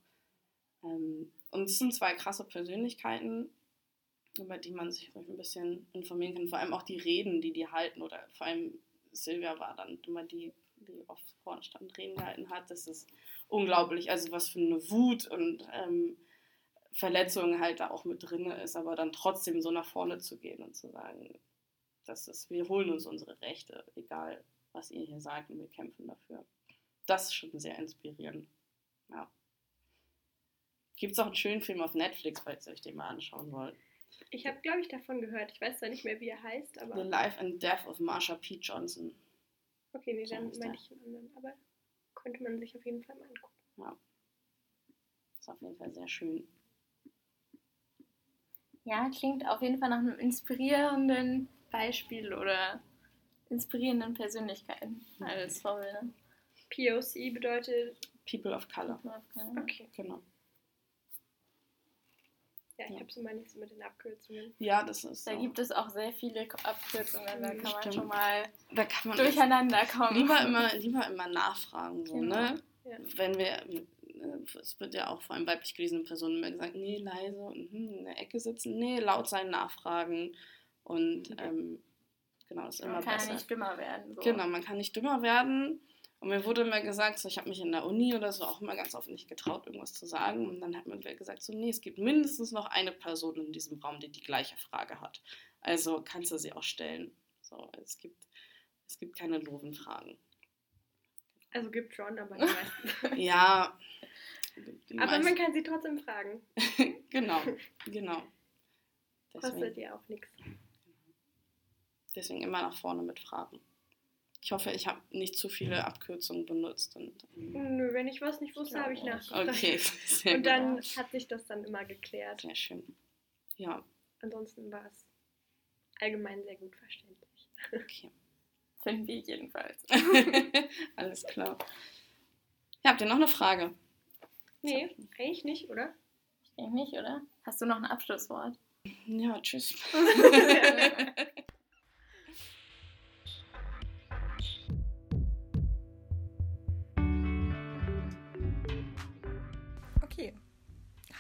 A: Ähm, und es sind zwei krasse Persönlichkeiten, über die man sich vielleicht ein bisschen informieren kann. Vor allem auch die Reden, die die halten. Oder vor allem Silvia war dann immer die, die oft vorne stand Reden gehalten hat. Das ist unglaublich. Also was für eine Wut und ähm, Verletzung halt da auch mit drin ist, aber dann trotzdem so nach vorne zu gehen und zu sagen, das ist, wir holen uns unsere Rechte, egal was ihr hier sagt und wir kämpfen dafür. Das ist schon sehr inspirierend. Ja. Gibt es auch einen schönen Film auf Netflix, falls ihr euch den mal anschauen wollt.
B: Ich habe, glaube ich, davon gehört. Ich weiß zwar nicht mehr, wie er heißt, aber.
A: The Life and Death of Marsha P. Johnson.
B: Okay, nee,
A: So
B: dann
A: der.
B: ich einen anderen. Aber könnte man sich auf jeden Fall mal angucken.
A: Ist auf jeden Fall sehr schön.
C: Ja, klingt auf jeden Fall nach einem inspirierenden Beispiel oder inspirierenden Persönlichkeiten als Vorbilder.
B: POC bedeutet.
A: People of Color.
B: Okay.
A: Genau.
B: Ja, ich
A: Ja.
B: habe so mal nicht so mit den Abkürzungen.
A: Ja, das ist.
C: Da
A: so.
C: gibt es auch sehr viele Abkürzungen, da kann man
A: Stimmt.
C: schon mal
A: da kann man
C: durcheinander kommen.
A: lieber immer, lieber immer nachfragen, so,
C: Genau.
A: ne?
B: Ja.
A: Wenn wir, äh, es wird ja auch vor allem weiblich gelesene Personen immer gesagt, nee, leise und hm, in der Ecke sitzen, nee, laut sein, nachfragen und ähm, genau, das ist immer
C: Man kann
A: besser.
C: ja nicht dümmer werden. So.
A: Genau, man kann nicht dümmer werden. Und mir wurde immer gesagt, so, ich habe mich in der Uni oder so auch immer ganz oft nicht getraut, irgendwas zu sagen. Und dann hat mir wer gesagt, so, nee, es gibt mindestens noch eine Person in diesem Raum, die die gleiche Frage hat. Also kannst du sie auch stellen. So, es gibt, es gibt keine doofen Fragen.
B: Also gibt schon, aber die meisten.
A: Ja. die
B: aber man
A: meisten-
B: kann sie trotzdem fragen.
A: genau, genau.
B: Kostet
A: Deswegen,
B: ja auch nichts.
A: deswegen immer nach vorne mit Fragen. Ich hoffe, ich habe nicht zu viele Abkürzungen benutzt. Und, ähm,
B: Nö, wenn ich was nicht wusste, habe ich nachgefragt.
A: okay, sehr,
B: Und
A: gut.
B: dann hat sich das dann immer geklärt.
A: sehr schön. Ja,
B: Ansonsten war es allgemein sehr gut verständlich.
A: okay.
C: Finden wir jedenfalls.
A: Alles klar. Ja, habt ihr noch eine Frage?
B: Nee, eigentlich nicht, oder?
C: Ich denke nicht, oder? Hast du noch ein Abschlusswort?
A: Ja, tschüss.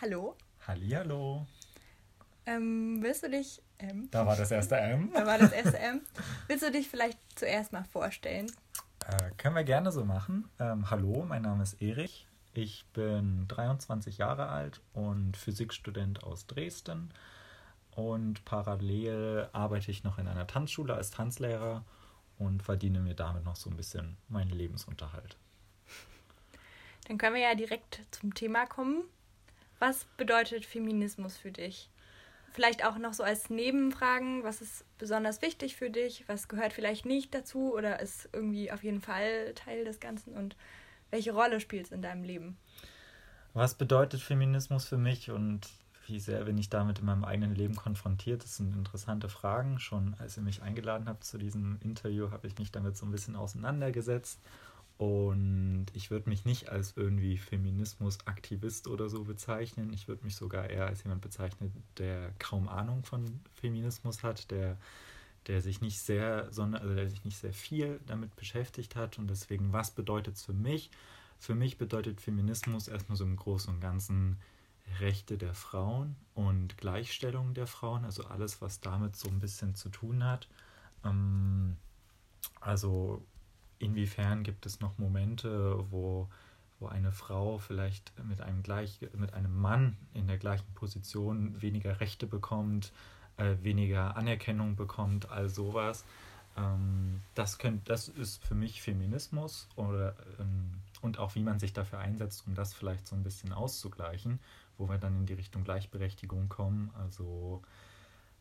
E: Hallo.
F: Hallihallo.
E: Ähm, willst du dich, ähm,
F: Da war das erste M.
E: da war das erste M, willst du dich vielleicht zuerst mal vorstellen?
F: Äh, können wir gerne so machen. Ähm, hallo, mein Name ist Erich. Ich bin 23 Jahre alt und Physikstudent aus Dresden. und parallel arbeite ich noch in einer Tanzschule als Tanzlehrer und verdiene mir damit noch so ein bisschen meinen Lebensunterhalt.
E: Dann können wir ja direkt zum Thema kommen. Was bedeutet Feminismus für dich? Vielleicht auch noch so als Nebenfragen, was ist besonders wichtig für dich, was gehört vielleicht nicht dazu oder ist irgendwie auf jeden Fall Teil des Ganzen und welche Rolle spielt es in deinem Leben?
F: Was bedeutet Feminismus für mich und wie sehr bin ich damit in meinem eigenen Leben konfrontiert? Das sind interessante Fragen. Schon als ihr mich eingeladen habt zu diesem Interview, habe ich mich damit so ein bisschen auseinandergesetzt. Und ich würde mich nicht als irgendwie Feminismus-Aktivist oder so bezeichnen. Ich würde mich sogar eher als jemand bezeichnen, der kaum Ahnung von Feminismus hat, der, der sich nicht sehr, sondern also der sich nicht sehr viel damit beschäftigt hat. Und deswegen, was bedeutet es für mich? Für mich bedeutet Feminismus erstmal so im Großen und Ganzen Rechte der Frauen und Gleichstellung der Frauen, also alles, was damit so ein bisschen zu tun hat. Ähm, also inwiefern gibt es noch Momente, wo, wo eine Frau vielleicht mit einem, gleich, mit einem Mann in der gleichen Position weniger Rechte bekommt, äh, weniger Anerkennung bekommt, all sowas. Ähm, das, könnt, das ist für mich Feminismus oder, ähm, und auch wie man sich dafür einsetzt, um das vielleicht so ein bisschen auszugleichen wo wir dann in die Richtung Gleichberechtigung kommen. Also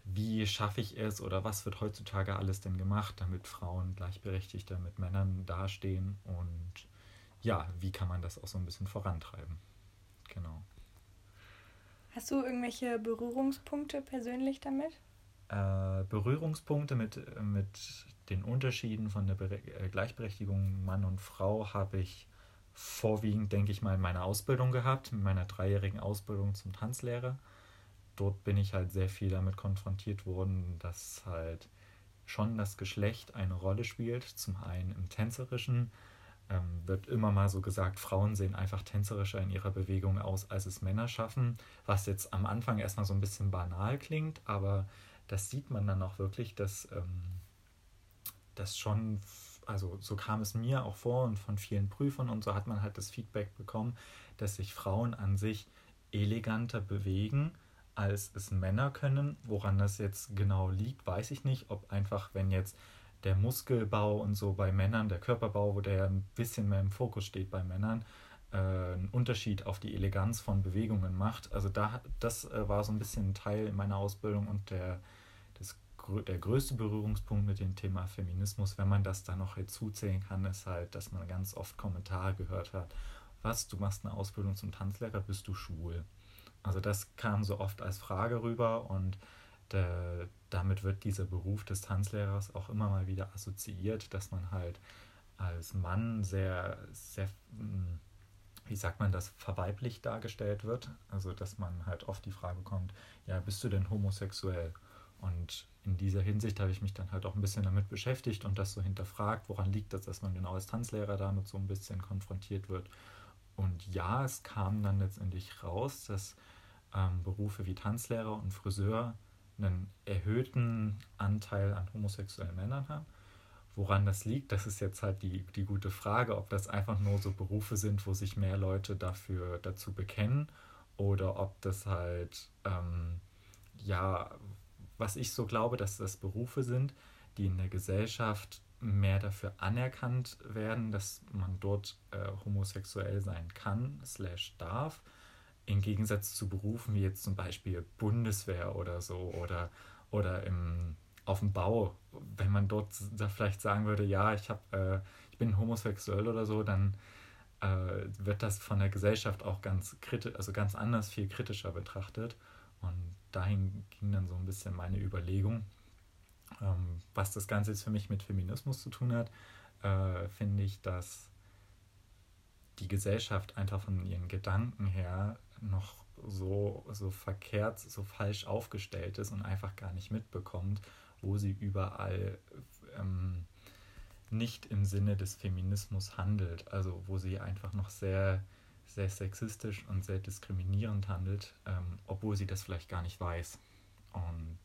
F: wie schaffe ich es oder was wird heutzutage alles denn gemacht, damit Frauen gleichberechtigter mit Männern dastehen und ja, wie kann man das auch so ein bisschen vorantreiben. Genau.
E: Hast du irgendwelche Berührungspunkte persönlich damit?
F: Äh, Berührungspunkte mit, mit den Unterschieden von der Bere äh, Gleichberechtigung Mann und Frau habe ich vorwiegend, denke ich mal, in meiner Ausbildung gehabt, in meiner dreijährigen Ausbildung zum Tanzlehrer. Dort bin ich halt sehr viel damit konfrontiert worden, dass halt schon das Geschlecht eine Rolle spielt. Zum einen im Tänzerischen ähm, wird immer mal so gesagt, Frauen sehen einfach tänzerischer in ihrer Bewegung aus, als es Männer schaffen, was jetzt am Anfang erstmal so ein bisschen banal klingt, aber das sieht man dann auch wirklich, dass ähm, das schon also so kam es mir auch vor und von vielen Prüfern und so hat man halt das Feedback bekommen, dass sich Frauen an sich eleganter bewegen, als es Männer können. Woran das jetzt genau liegt, weiß ich nicht. Ob einfach, wenn jetzt der Muskelbau und so bei Männern, der Körperbau, wo der ja ein bisschen mehr im Fokus steht bei Männern, äh, einen Unterschied auf die Eleganz von Bewegungen macht. Also da, das äh, war so ein bisschen ein Teil in meiner Ausbildung und der der größte Berührungspunkt mit dem Thema Feminismus, wenn man das da noch hinzuzählen kann, ist halt, dass man ganz oft Kommentare gehört hat. Was, du machst eine Ausbildung zum Tanzlehrer, bist du schwul? Also das kam so oft als Frage rüber und der, damit wird dieser Beruf des Tanzlehrers auch immer mal wieder assoziiert, dass man halt als Mann sehr, sehr, hm, wie sagt man das, verweiblich dargestellt wird. Also dass man halt oft die Frage bekommt, ja, bist du denn homosexuell? Und in dieser Hinsicht habe ich mich dann halt auch ein bisschen damit beschäftigt und das so hinterfragt, woran liegt das, dass man genau als Tanzlehrer damit so ein bisschen konfrontiert wird. Und ja, es kam dann letztendlich raus, dass ähm, Berufe wie Tanzlehrer und Friseur einen erhöhten Anteil an homosexuellen Männern haben. Woran das liegt, das ist jetzt halt die, die gute Frage, ob das einfach nur so Berufe sind, wo sich mehr Leute dafür dazu bekennen oder ob das halt ähm, ja was ich so glaube, dass das Berufe sind, die in der Gesellschaft mehr dafür anerkannt werden, dass man dort äh, homosexuell sein kann, slash darf, im Gegensatz zu Berufen wie jetzt zum Beispiel Bundeswehr oder so oder, oder im, auf dem Bau. Wenn man dort da vielleicht sagen würde, ja, ich, hab, äh, ich bin homosexuell oder so, dann äh, wird das von der Gesellschaft auch ganz kritisch, also ganz anders viel kritischer betrachtet. Und dahin ging dann so ein bisschen meine Überlegung. Ähm, was das Ganze jetzt für mich mit Feminismus zu tun hat, äh, finde ich, dass die Gesellschaft einfach von ihren Gedanken her noch so, so verkehrt, so falsch aufgestellt ist und einfach gar nicht mitbekommt, wo sie überall ähm, nicht im Sinne des Feminismus handelt. Also wo sie einfach noch sehr sehr sexistisch und sehr diskriminierend handelt, ähm, obwohl sie das vielleicht gar nicht weiß. Und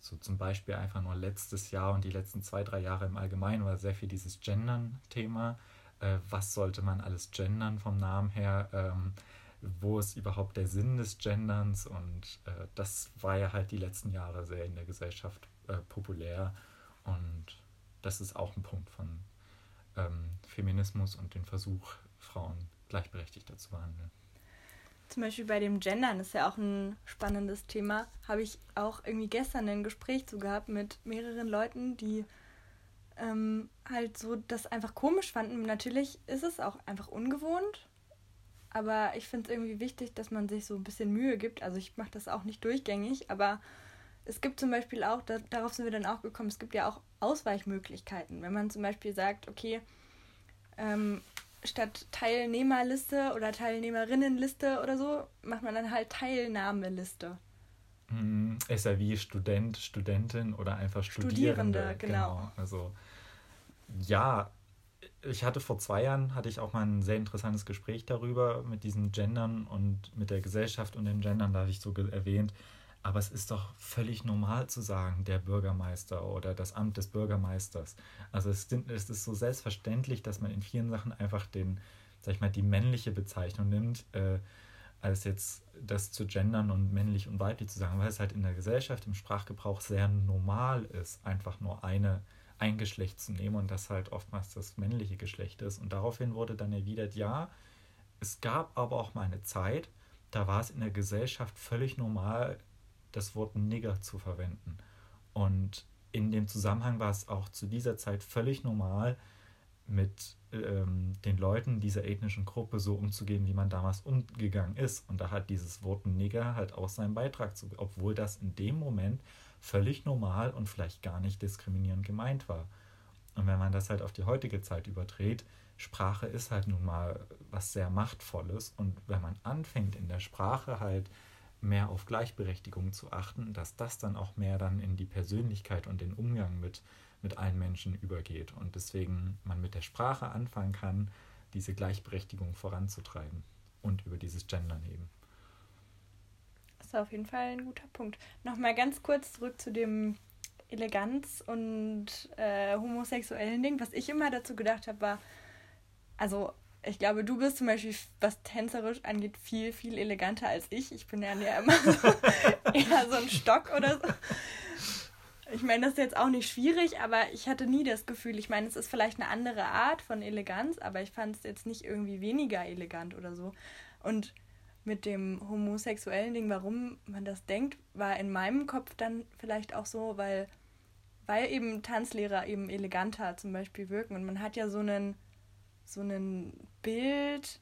F: so zum Beispiel einfach nur letztes Jahr und die letzten zwei, drei Jahre im Allgemeinen war sehr viel dieses Gendern-Thema. Äh, was sollte man alles gendern vom Namen her? Ähm, wo ist überhaupt der Sinn des Genderns und äh, das war ja halt die letzten Jahre sehr in der Gesellschaft äh, populär und das ist auch ein Punkt von ähm, Feminismus und den Versuch, Frauen gleichberechtigter zu behandeln.
E: Zum Beispiel bei dem Gendern ist ja auch ein spannendes Thema. Habe ich auch irgendwie gestern ein Gespräch zu gehabt mit mehreren Leuten, die ähm, halt so das einfach komisch fanden. Natürlich ist es auch einfach ungewohnt, aber ich finde es irgendwie wichtig, dass man sich so ein bisschen Mühe gibt. Also ich mache das auch nicht durchgängig, aber es gibt zum Beispiel auch, da, darauf sind wir dann auch gekommen, es gibt ja auch Ausweichmöglichkeiten. Wenn man zum Beispiel sagt, okay, ähm, statt Teilnehmerliste oder Teilnehmerinnenliste oder so, macht man dann halt Teilnahmeliste.
F: Hm, ist ja wie Student, Studentin oder einfach Studierende. Studierende genau. genau. Also ja, ich hatte vor zwei Jahren, hatte ich auch mal ein sehr interessantes Gespräch darüber mit diesen Gendern und mit der Gesellschaft und den Gendern, da habe ich so erwähnt, aber es ist doch völlig normal zu sagen, der Bürgermeister oder das Amt des Bürgermeisters. Also es, ist so selbstverständlich, dass man in vielen Sachen einfach den, sag ich mal, die männliche Bezeichnung nimmt, äh, als jetzt das zu gendern und männlich und weiblich zu sagen, weil es halt in der Gesellschaft, im Sprachgebrauch sehr normal ist, einfach nur eine, ein Geschlecht zu nehmen und das halt oftmals das männliche Geschlecht ist. Und daraufhin wurde dann erwidert, ja, es gab aber auch mal eine Zeit, da war es in der Gesellschaft völlig normal, das Wort Nigger zu verwenden. Und in dem Zusammenhang war es auch zu dieser Zeit völlig normal, mit ähm, den Leuten dieser ethnischen Gruppe so umzugehen, wie man damals umgegangen ist. Und da hat dieses Wort Nigger halt auch seinen Beitrag zu, obwohl das in dem Moment völlig normal und vielleicht gar nicht diskriminierend gemeint war. Und wenn man das halt auf die heutige Zeit überträgt, Sprache ist halt nun mal was sehr Machtvolles. Und wenn man anfängt in der Sprache halt mehr auf Gleichberechtigung zu achten, dass das dann auch mehr dann in die Persönlichkeit und den Umgang mit, mit allen Menschen übergeht. Und deswegen man mit der Sprache anfangen kann, diese Gleichberechtigung voranzutreiben und über dieses Gendern eben.
E: Das ist auf jeden Fall ein guter Punkt. Nochmal ganz kurz zurück zu dem Eleganz und äh, homosexuellen Ding. Was ich immer dazu gedacht habe, war, also ich glaube, du bist zum Beispiel, was tänzerisch angeht, viel, viel eleganter als ich. Ich bin ja immer so, eher so ein Stock oder so. Ich meine, das ist jetzt auch nicht schwierig, aber ich hatte nie das Gefühl, ich meine, es ist vielleicht eine andere Art von Eleganz, aber ich fand es jetzt nicht irgendwie weniger elegant oder so. Und mit dem homosexuellen Ding, warum man das denkt, war in meinem Kopf dann vielleicht auch so, weil, weil eben Tanzlehrer eben eleganter zum Beispiel wirken. Und man hat ja so einen so ein Bild,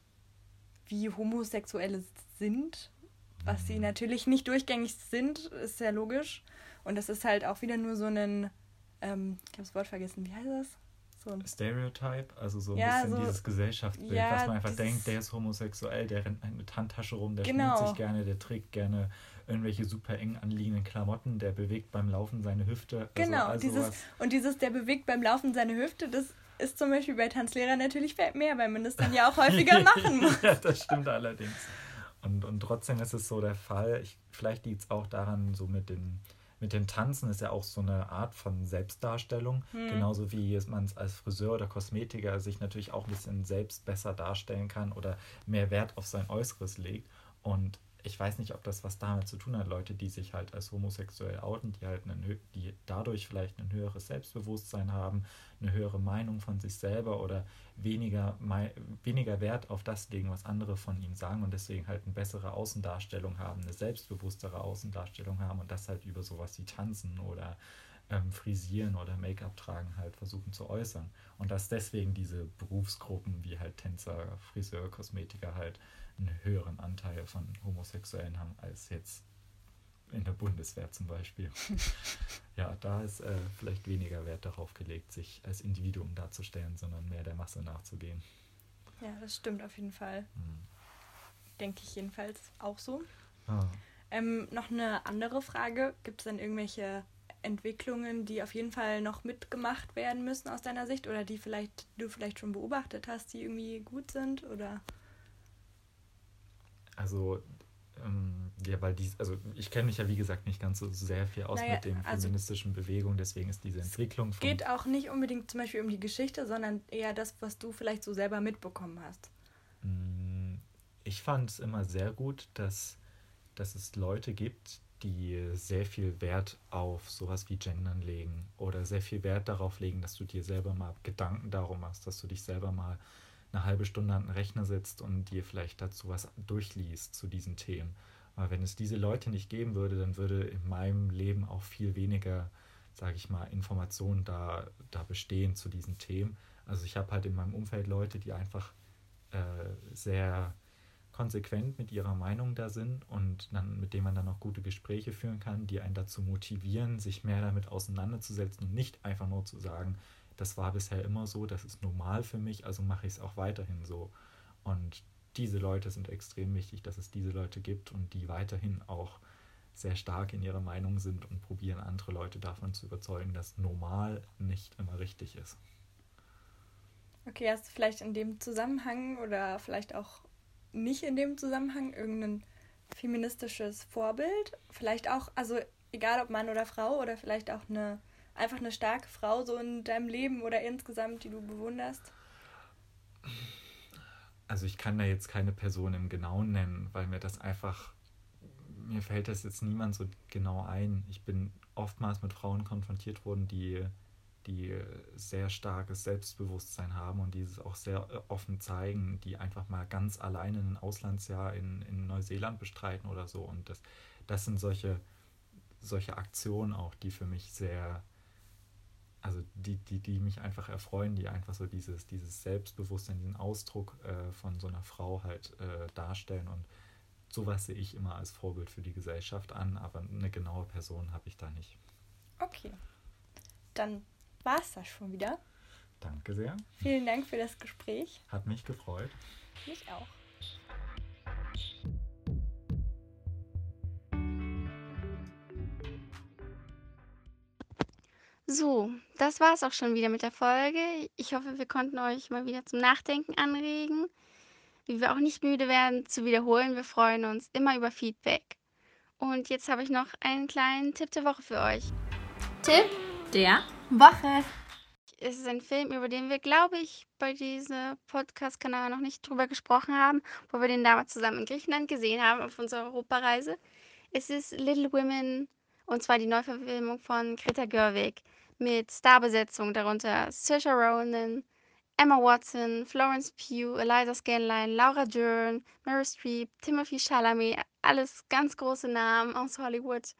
E: wie Homosexuelle sind, was sie mhm. natürlich nicht durchgängig sind, ist sehr logisch. Und das ist halt auch wieder nur so ein, ähm, ich habe das Wort vergessen, wie heißt das?
F: So ein Stereotype, also so ein ja, bisschen so, dieses Gesellschaftsbild, ja, was man einfach denkt, der ist homosexuell, der rennt mit Handtasche rum, der genau. sich gerne, der trägt gerne irgendwelche super eng anliegenden Klamotten, der bewegt beim Laufen seine Hüfte. Also
E: genau, also dieses, und dieses, der bewegt beim Laufen seine Hüfte, das ist zum Beispiel bei Tanzlehrern natürlich mehr, weil man das dann ja auch häufiger machen muss.
F: ja, das stimmt allerdings. Und, und trotzdem ist es so der Fall, ich, vielleicht liegt es auch daran, so mit dem, mit dem Tanzen ist ja auch so eine Art von Selbstdarstellung. Hm. Genauso wie man es als Friseur oder Kosmetiker sich natürlich auch ein bisschen selbst besser darstellen kann oder mehr Wert auf sein Äußeres legt. Und ich weiß nicht, ob das was damit zu tun hat, Leute, die sich halt als homosexuell outen, die halt einen, die dadurch vielleicht ein höheres Selbstbewusstsein haben, eine höhere Meinung von sich selber oder weniger, weniger Wert auf das legen, was andere von ihnen sagen und deswegen halt eine bessere Außendarstellung haben, eine selbstbewusstere Außendarstellung haben und das halt über sowas wie Tanzen oder ähm, Frisieren oder Make-up tragen halt versuchen zu äußern. Und dass deswegen diese Berufsgruppen wie halt Tänzer, Friseur, Kosmetiker halt einen höheren Anteil von Homosexuellen haben als jetzt in der Bundeswehr zum Beispiel. ja, da ist äh, vielleicht weniger Wert darauf gelegt, sich als Individuum darzustellen, sondern mehr der Masse nachzugehen.
E: Ja, das stimmt auf jeden Fall. Hm. Denke ich jedenfalls auch so. Ah. Ähm, noch eine andere Frage. Gibt es denn irgendwelche Entwicklungen, die auf jeden Fall noch mitgemacht werden müssen aus deiner Sicht oder die vielleicht du vielleicht schon beobachtet hast, die irgendwie gut sind oder?
F: Also, ähm, ja, weil dies, also ich kenne mich ja wie gesagt nicht ganz so sehr viel aus naja, mit den also feministischen also, Bewegungen, deswegen ist diese Entwicklung.
E: Es geht auch nicht unbedingt zum Beispiel um die Geschichte, sondern eher das, was du vielleicht so selber mitbekommen hast.
F: Mm, ich fand es immer sehr gut, dass, dass es Leute gibt, die sehr viel Wert auf sowas wie Gendern legen oder sehr viel Wert darauf legen, dass du dir selber mal Gedanken darum machst, dass du dich selber mal eine halbe Stunde an den Rechner sitzt und dir vielleicht dazu was durchliest zu diesen Themen. Aber wenn es diese Leute nicht geben würde, dann würde in meinem Leben auch viel weniger, sage ich mal, Informationen da, da bestehen zu diesen Themen. Also ich habe halt in meinem Umfeld Leute, die einfach äh, sehr konsequent mit ihrer Meinung da sind und dann, mit denen man dann auch gute Gespräche führen kann, die einen dazu motivieren, sich mehr damit auseinanderzusetzen und nicht einfach nur zu sagen, das war bisher immer so, das ist normal für mich, also mache ich es auch weiterhin so. Und diese Leute sind extrem wichtig, dass es diese Leute gibt und die weiterhin auch sehr stark in ihrer Meinung sind und probieren, andere Leute davon zu überzeugen, dass normal nicht immer richtig ist.
E: Okay, hast du vielleicht in dem Zusammenhang oder vielleicht auch nicht in dem Zusammenhang irgendein feministisches Vorbild? Vielleicht auch, also egal ob Mann oder Frau oder vielleicht auch eine einfach eine starke Frau so in deinem Leben oder insgesamt, die du bewunderst?
F: Also ich kann da jetzt keine Person im Genauen nennen, weil mir das einfach, mir fällt das jetzt niemand so genau ein. Ich bin oftmals mit Frauen konfrontiert worden, die die sehr starkes Selbstbewusstsein haben und dieses auch sehr äh, offen zeigen, die einfach mal ganz alleine ein Auslandsjahr in, in Neuseeland bestreiten oder so. Und das, das sind solche, solche Aktionen auch, die für mich sehr, also die, die, die mich einfach erfreuen, die einfach so dieses, dieses Selbstbewusstsein, diesen Ausdruck äh, von so einer Frau halt äh, darstellen. Und sowas sehe ich immer als Vorbild für die Gesellschaft an, aber eine genaue Person habe ich da nicht.
E: Okay. Dann war es das schon wieder.
F: Danke sehr.
E: Vielen Dank für das Gespräch.
F: Hat mich gefreut.
E: Mich auch.
D: So, das war es auch schon wieder mit der Folge. Ich hoffe, wir konnten euch mal wieder zum Nachdenken anregen. Wie wir auch nicht müde werden zu wiederholen, wir freuen uns immer über Feedback. Und jetzt habe ich noch einen kleinen Tipp der Woche für euch.
C: Tipp der Woche.
D: Es ist ein Film, über den wir, glaube ich, bei diesem Podcast-Kanal noch nicht drüber gesprochen haben, wo wir den damals zusammen in Griechenland gesehen haben auf unserer Europareise. Es ist Little Women und zwar die Neuverfilmung von Greta Gerwig mit Starbesetzung, darunter Saoirse Ronan, Emma Watson, Florence Pugh, Eliza Scanlon, Laura Dern, Meryl Streep, Timothy Chalamet, alles ganz große Namen aus Hollywood.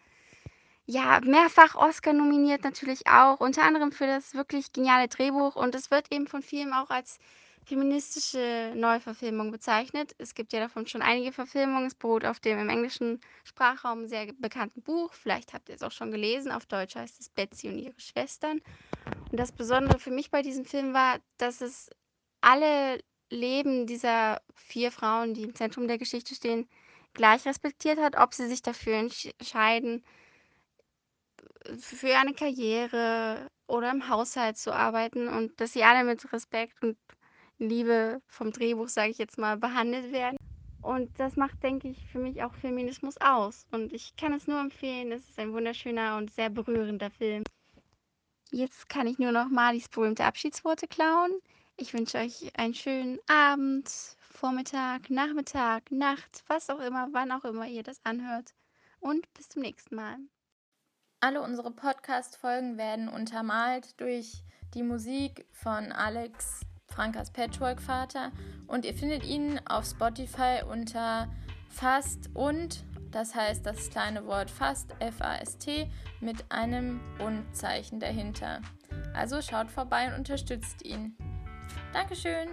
D: Ja, mehrfach Oscar nominiert natürlich auch, unter anderem für das wirklich geniale Drehbuch. Und es wird eben von vielen auch als feministische Neuverfilmung bezeichnet. Es gibt ja davon schon einige Verfilmungen. Es beruht auf dem im englischen Sprachraum sehr bekannten Buch. Vielleicht habt ihr es auch schon gelesen. Auf Deutsch heißt es Betsy und ihre Schwestern. Und das Besondere für mich bei diesem Film war, dass es alle Leben dieser vier Frauen, die im Zentrum der Geschichte stehen, gleich respektiert hat, ob sie sich dafür entscheiden, für eine Karriere oder im Haushalt zu arbeiten und dass sie alle mit Respekt und Liebe vom Drehbuch, sage ich jetzt mal, behandelt werden. Und das macht, denke ich, für mich auch Feminismus aus. Und ich kann es nur empfehlen. Es ist ein wunderschöner und sehr berührender Film. Jetzt kann ich nur noch Marlies berühmte Abschiedsworte klauen. Ich wünsche euch einen schönen Abend, Vormittag, Nachmittag, Nacht, was auch immer, wann auch immer ihr das anhört. Und bis zum nächsten Mal.
C: Alle unsere Podcast-Folgen werden untermalt durch die Musik von Alex Frankas Patchwork-Vater und ihr findet ihn auf Spotify unter Fast und, das heißt das kleine Wort Fast, F-A-S-T, mit einem Und-Zeichen dahinter. Also schaut vorbei und unterstützt ihn. Dankeschön!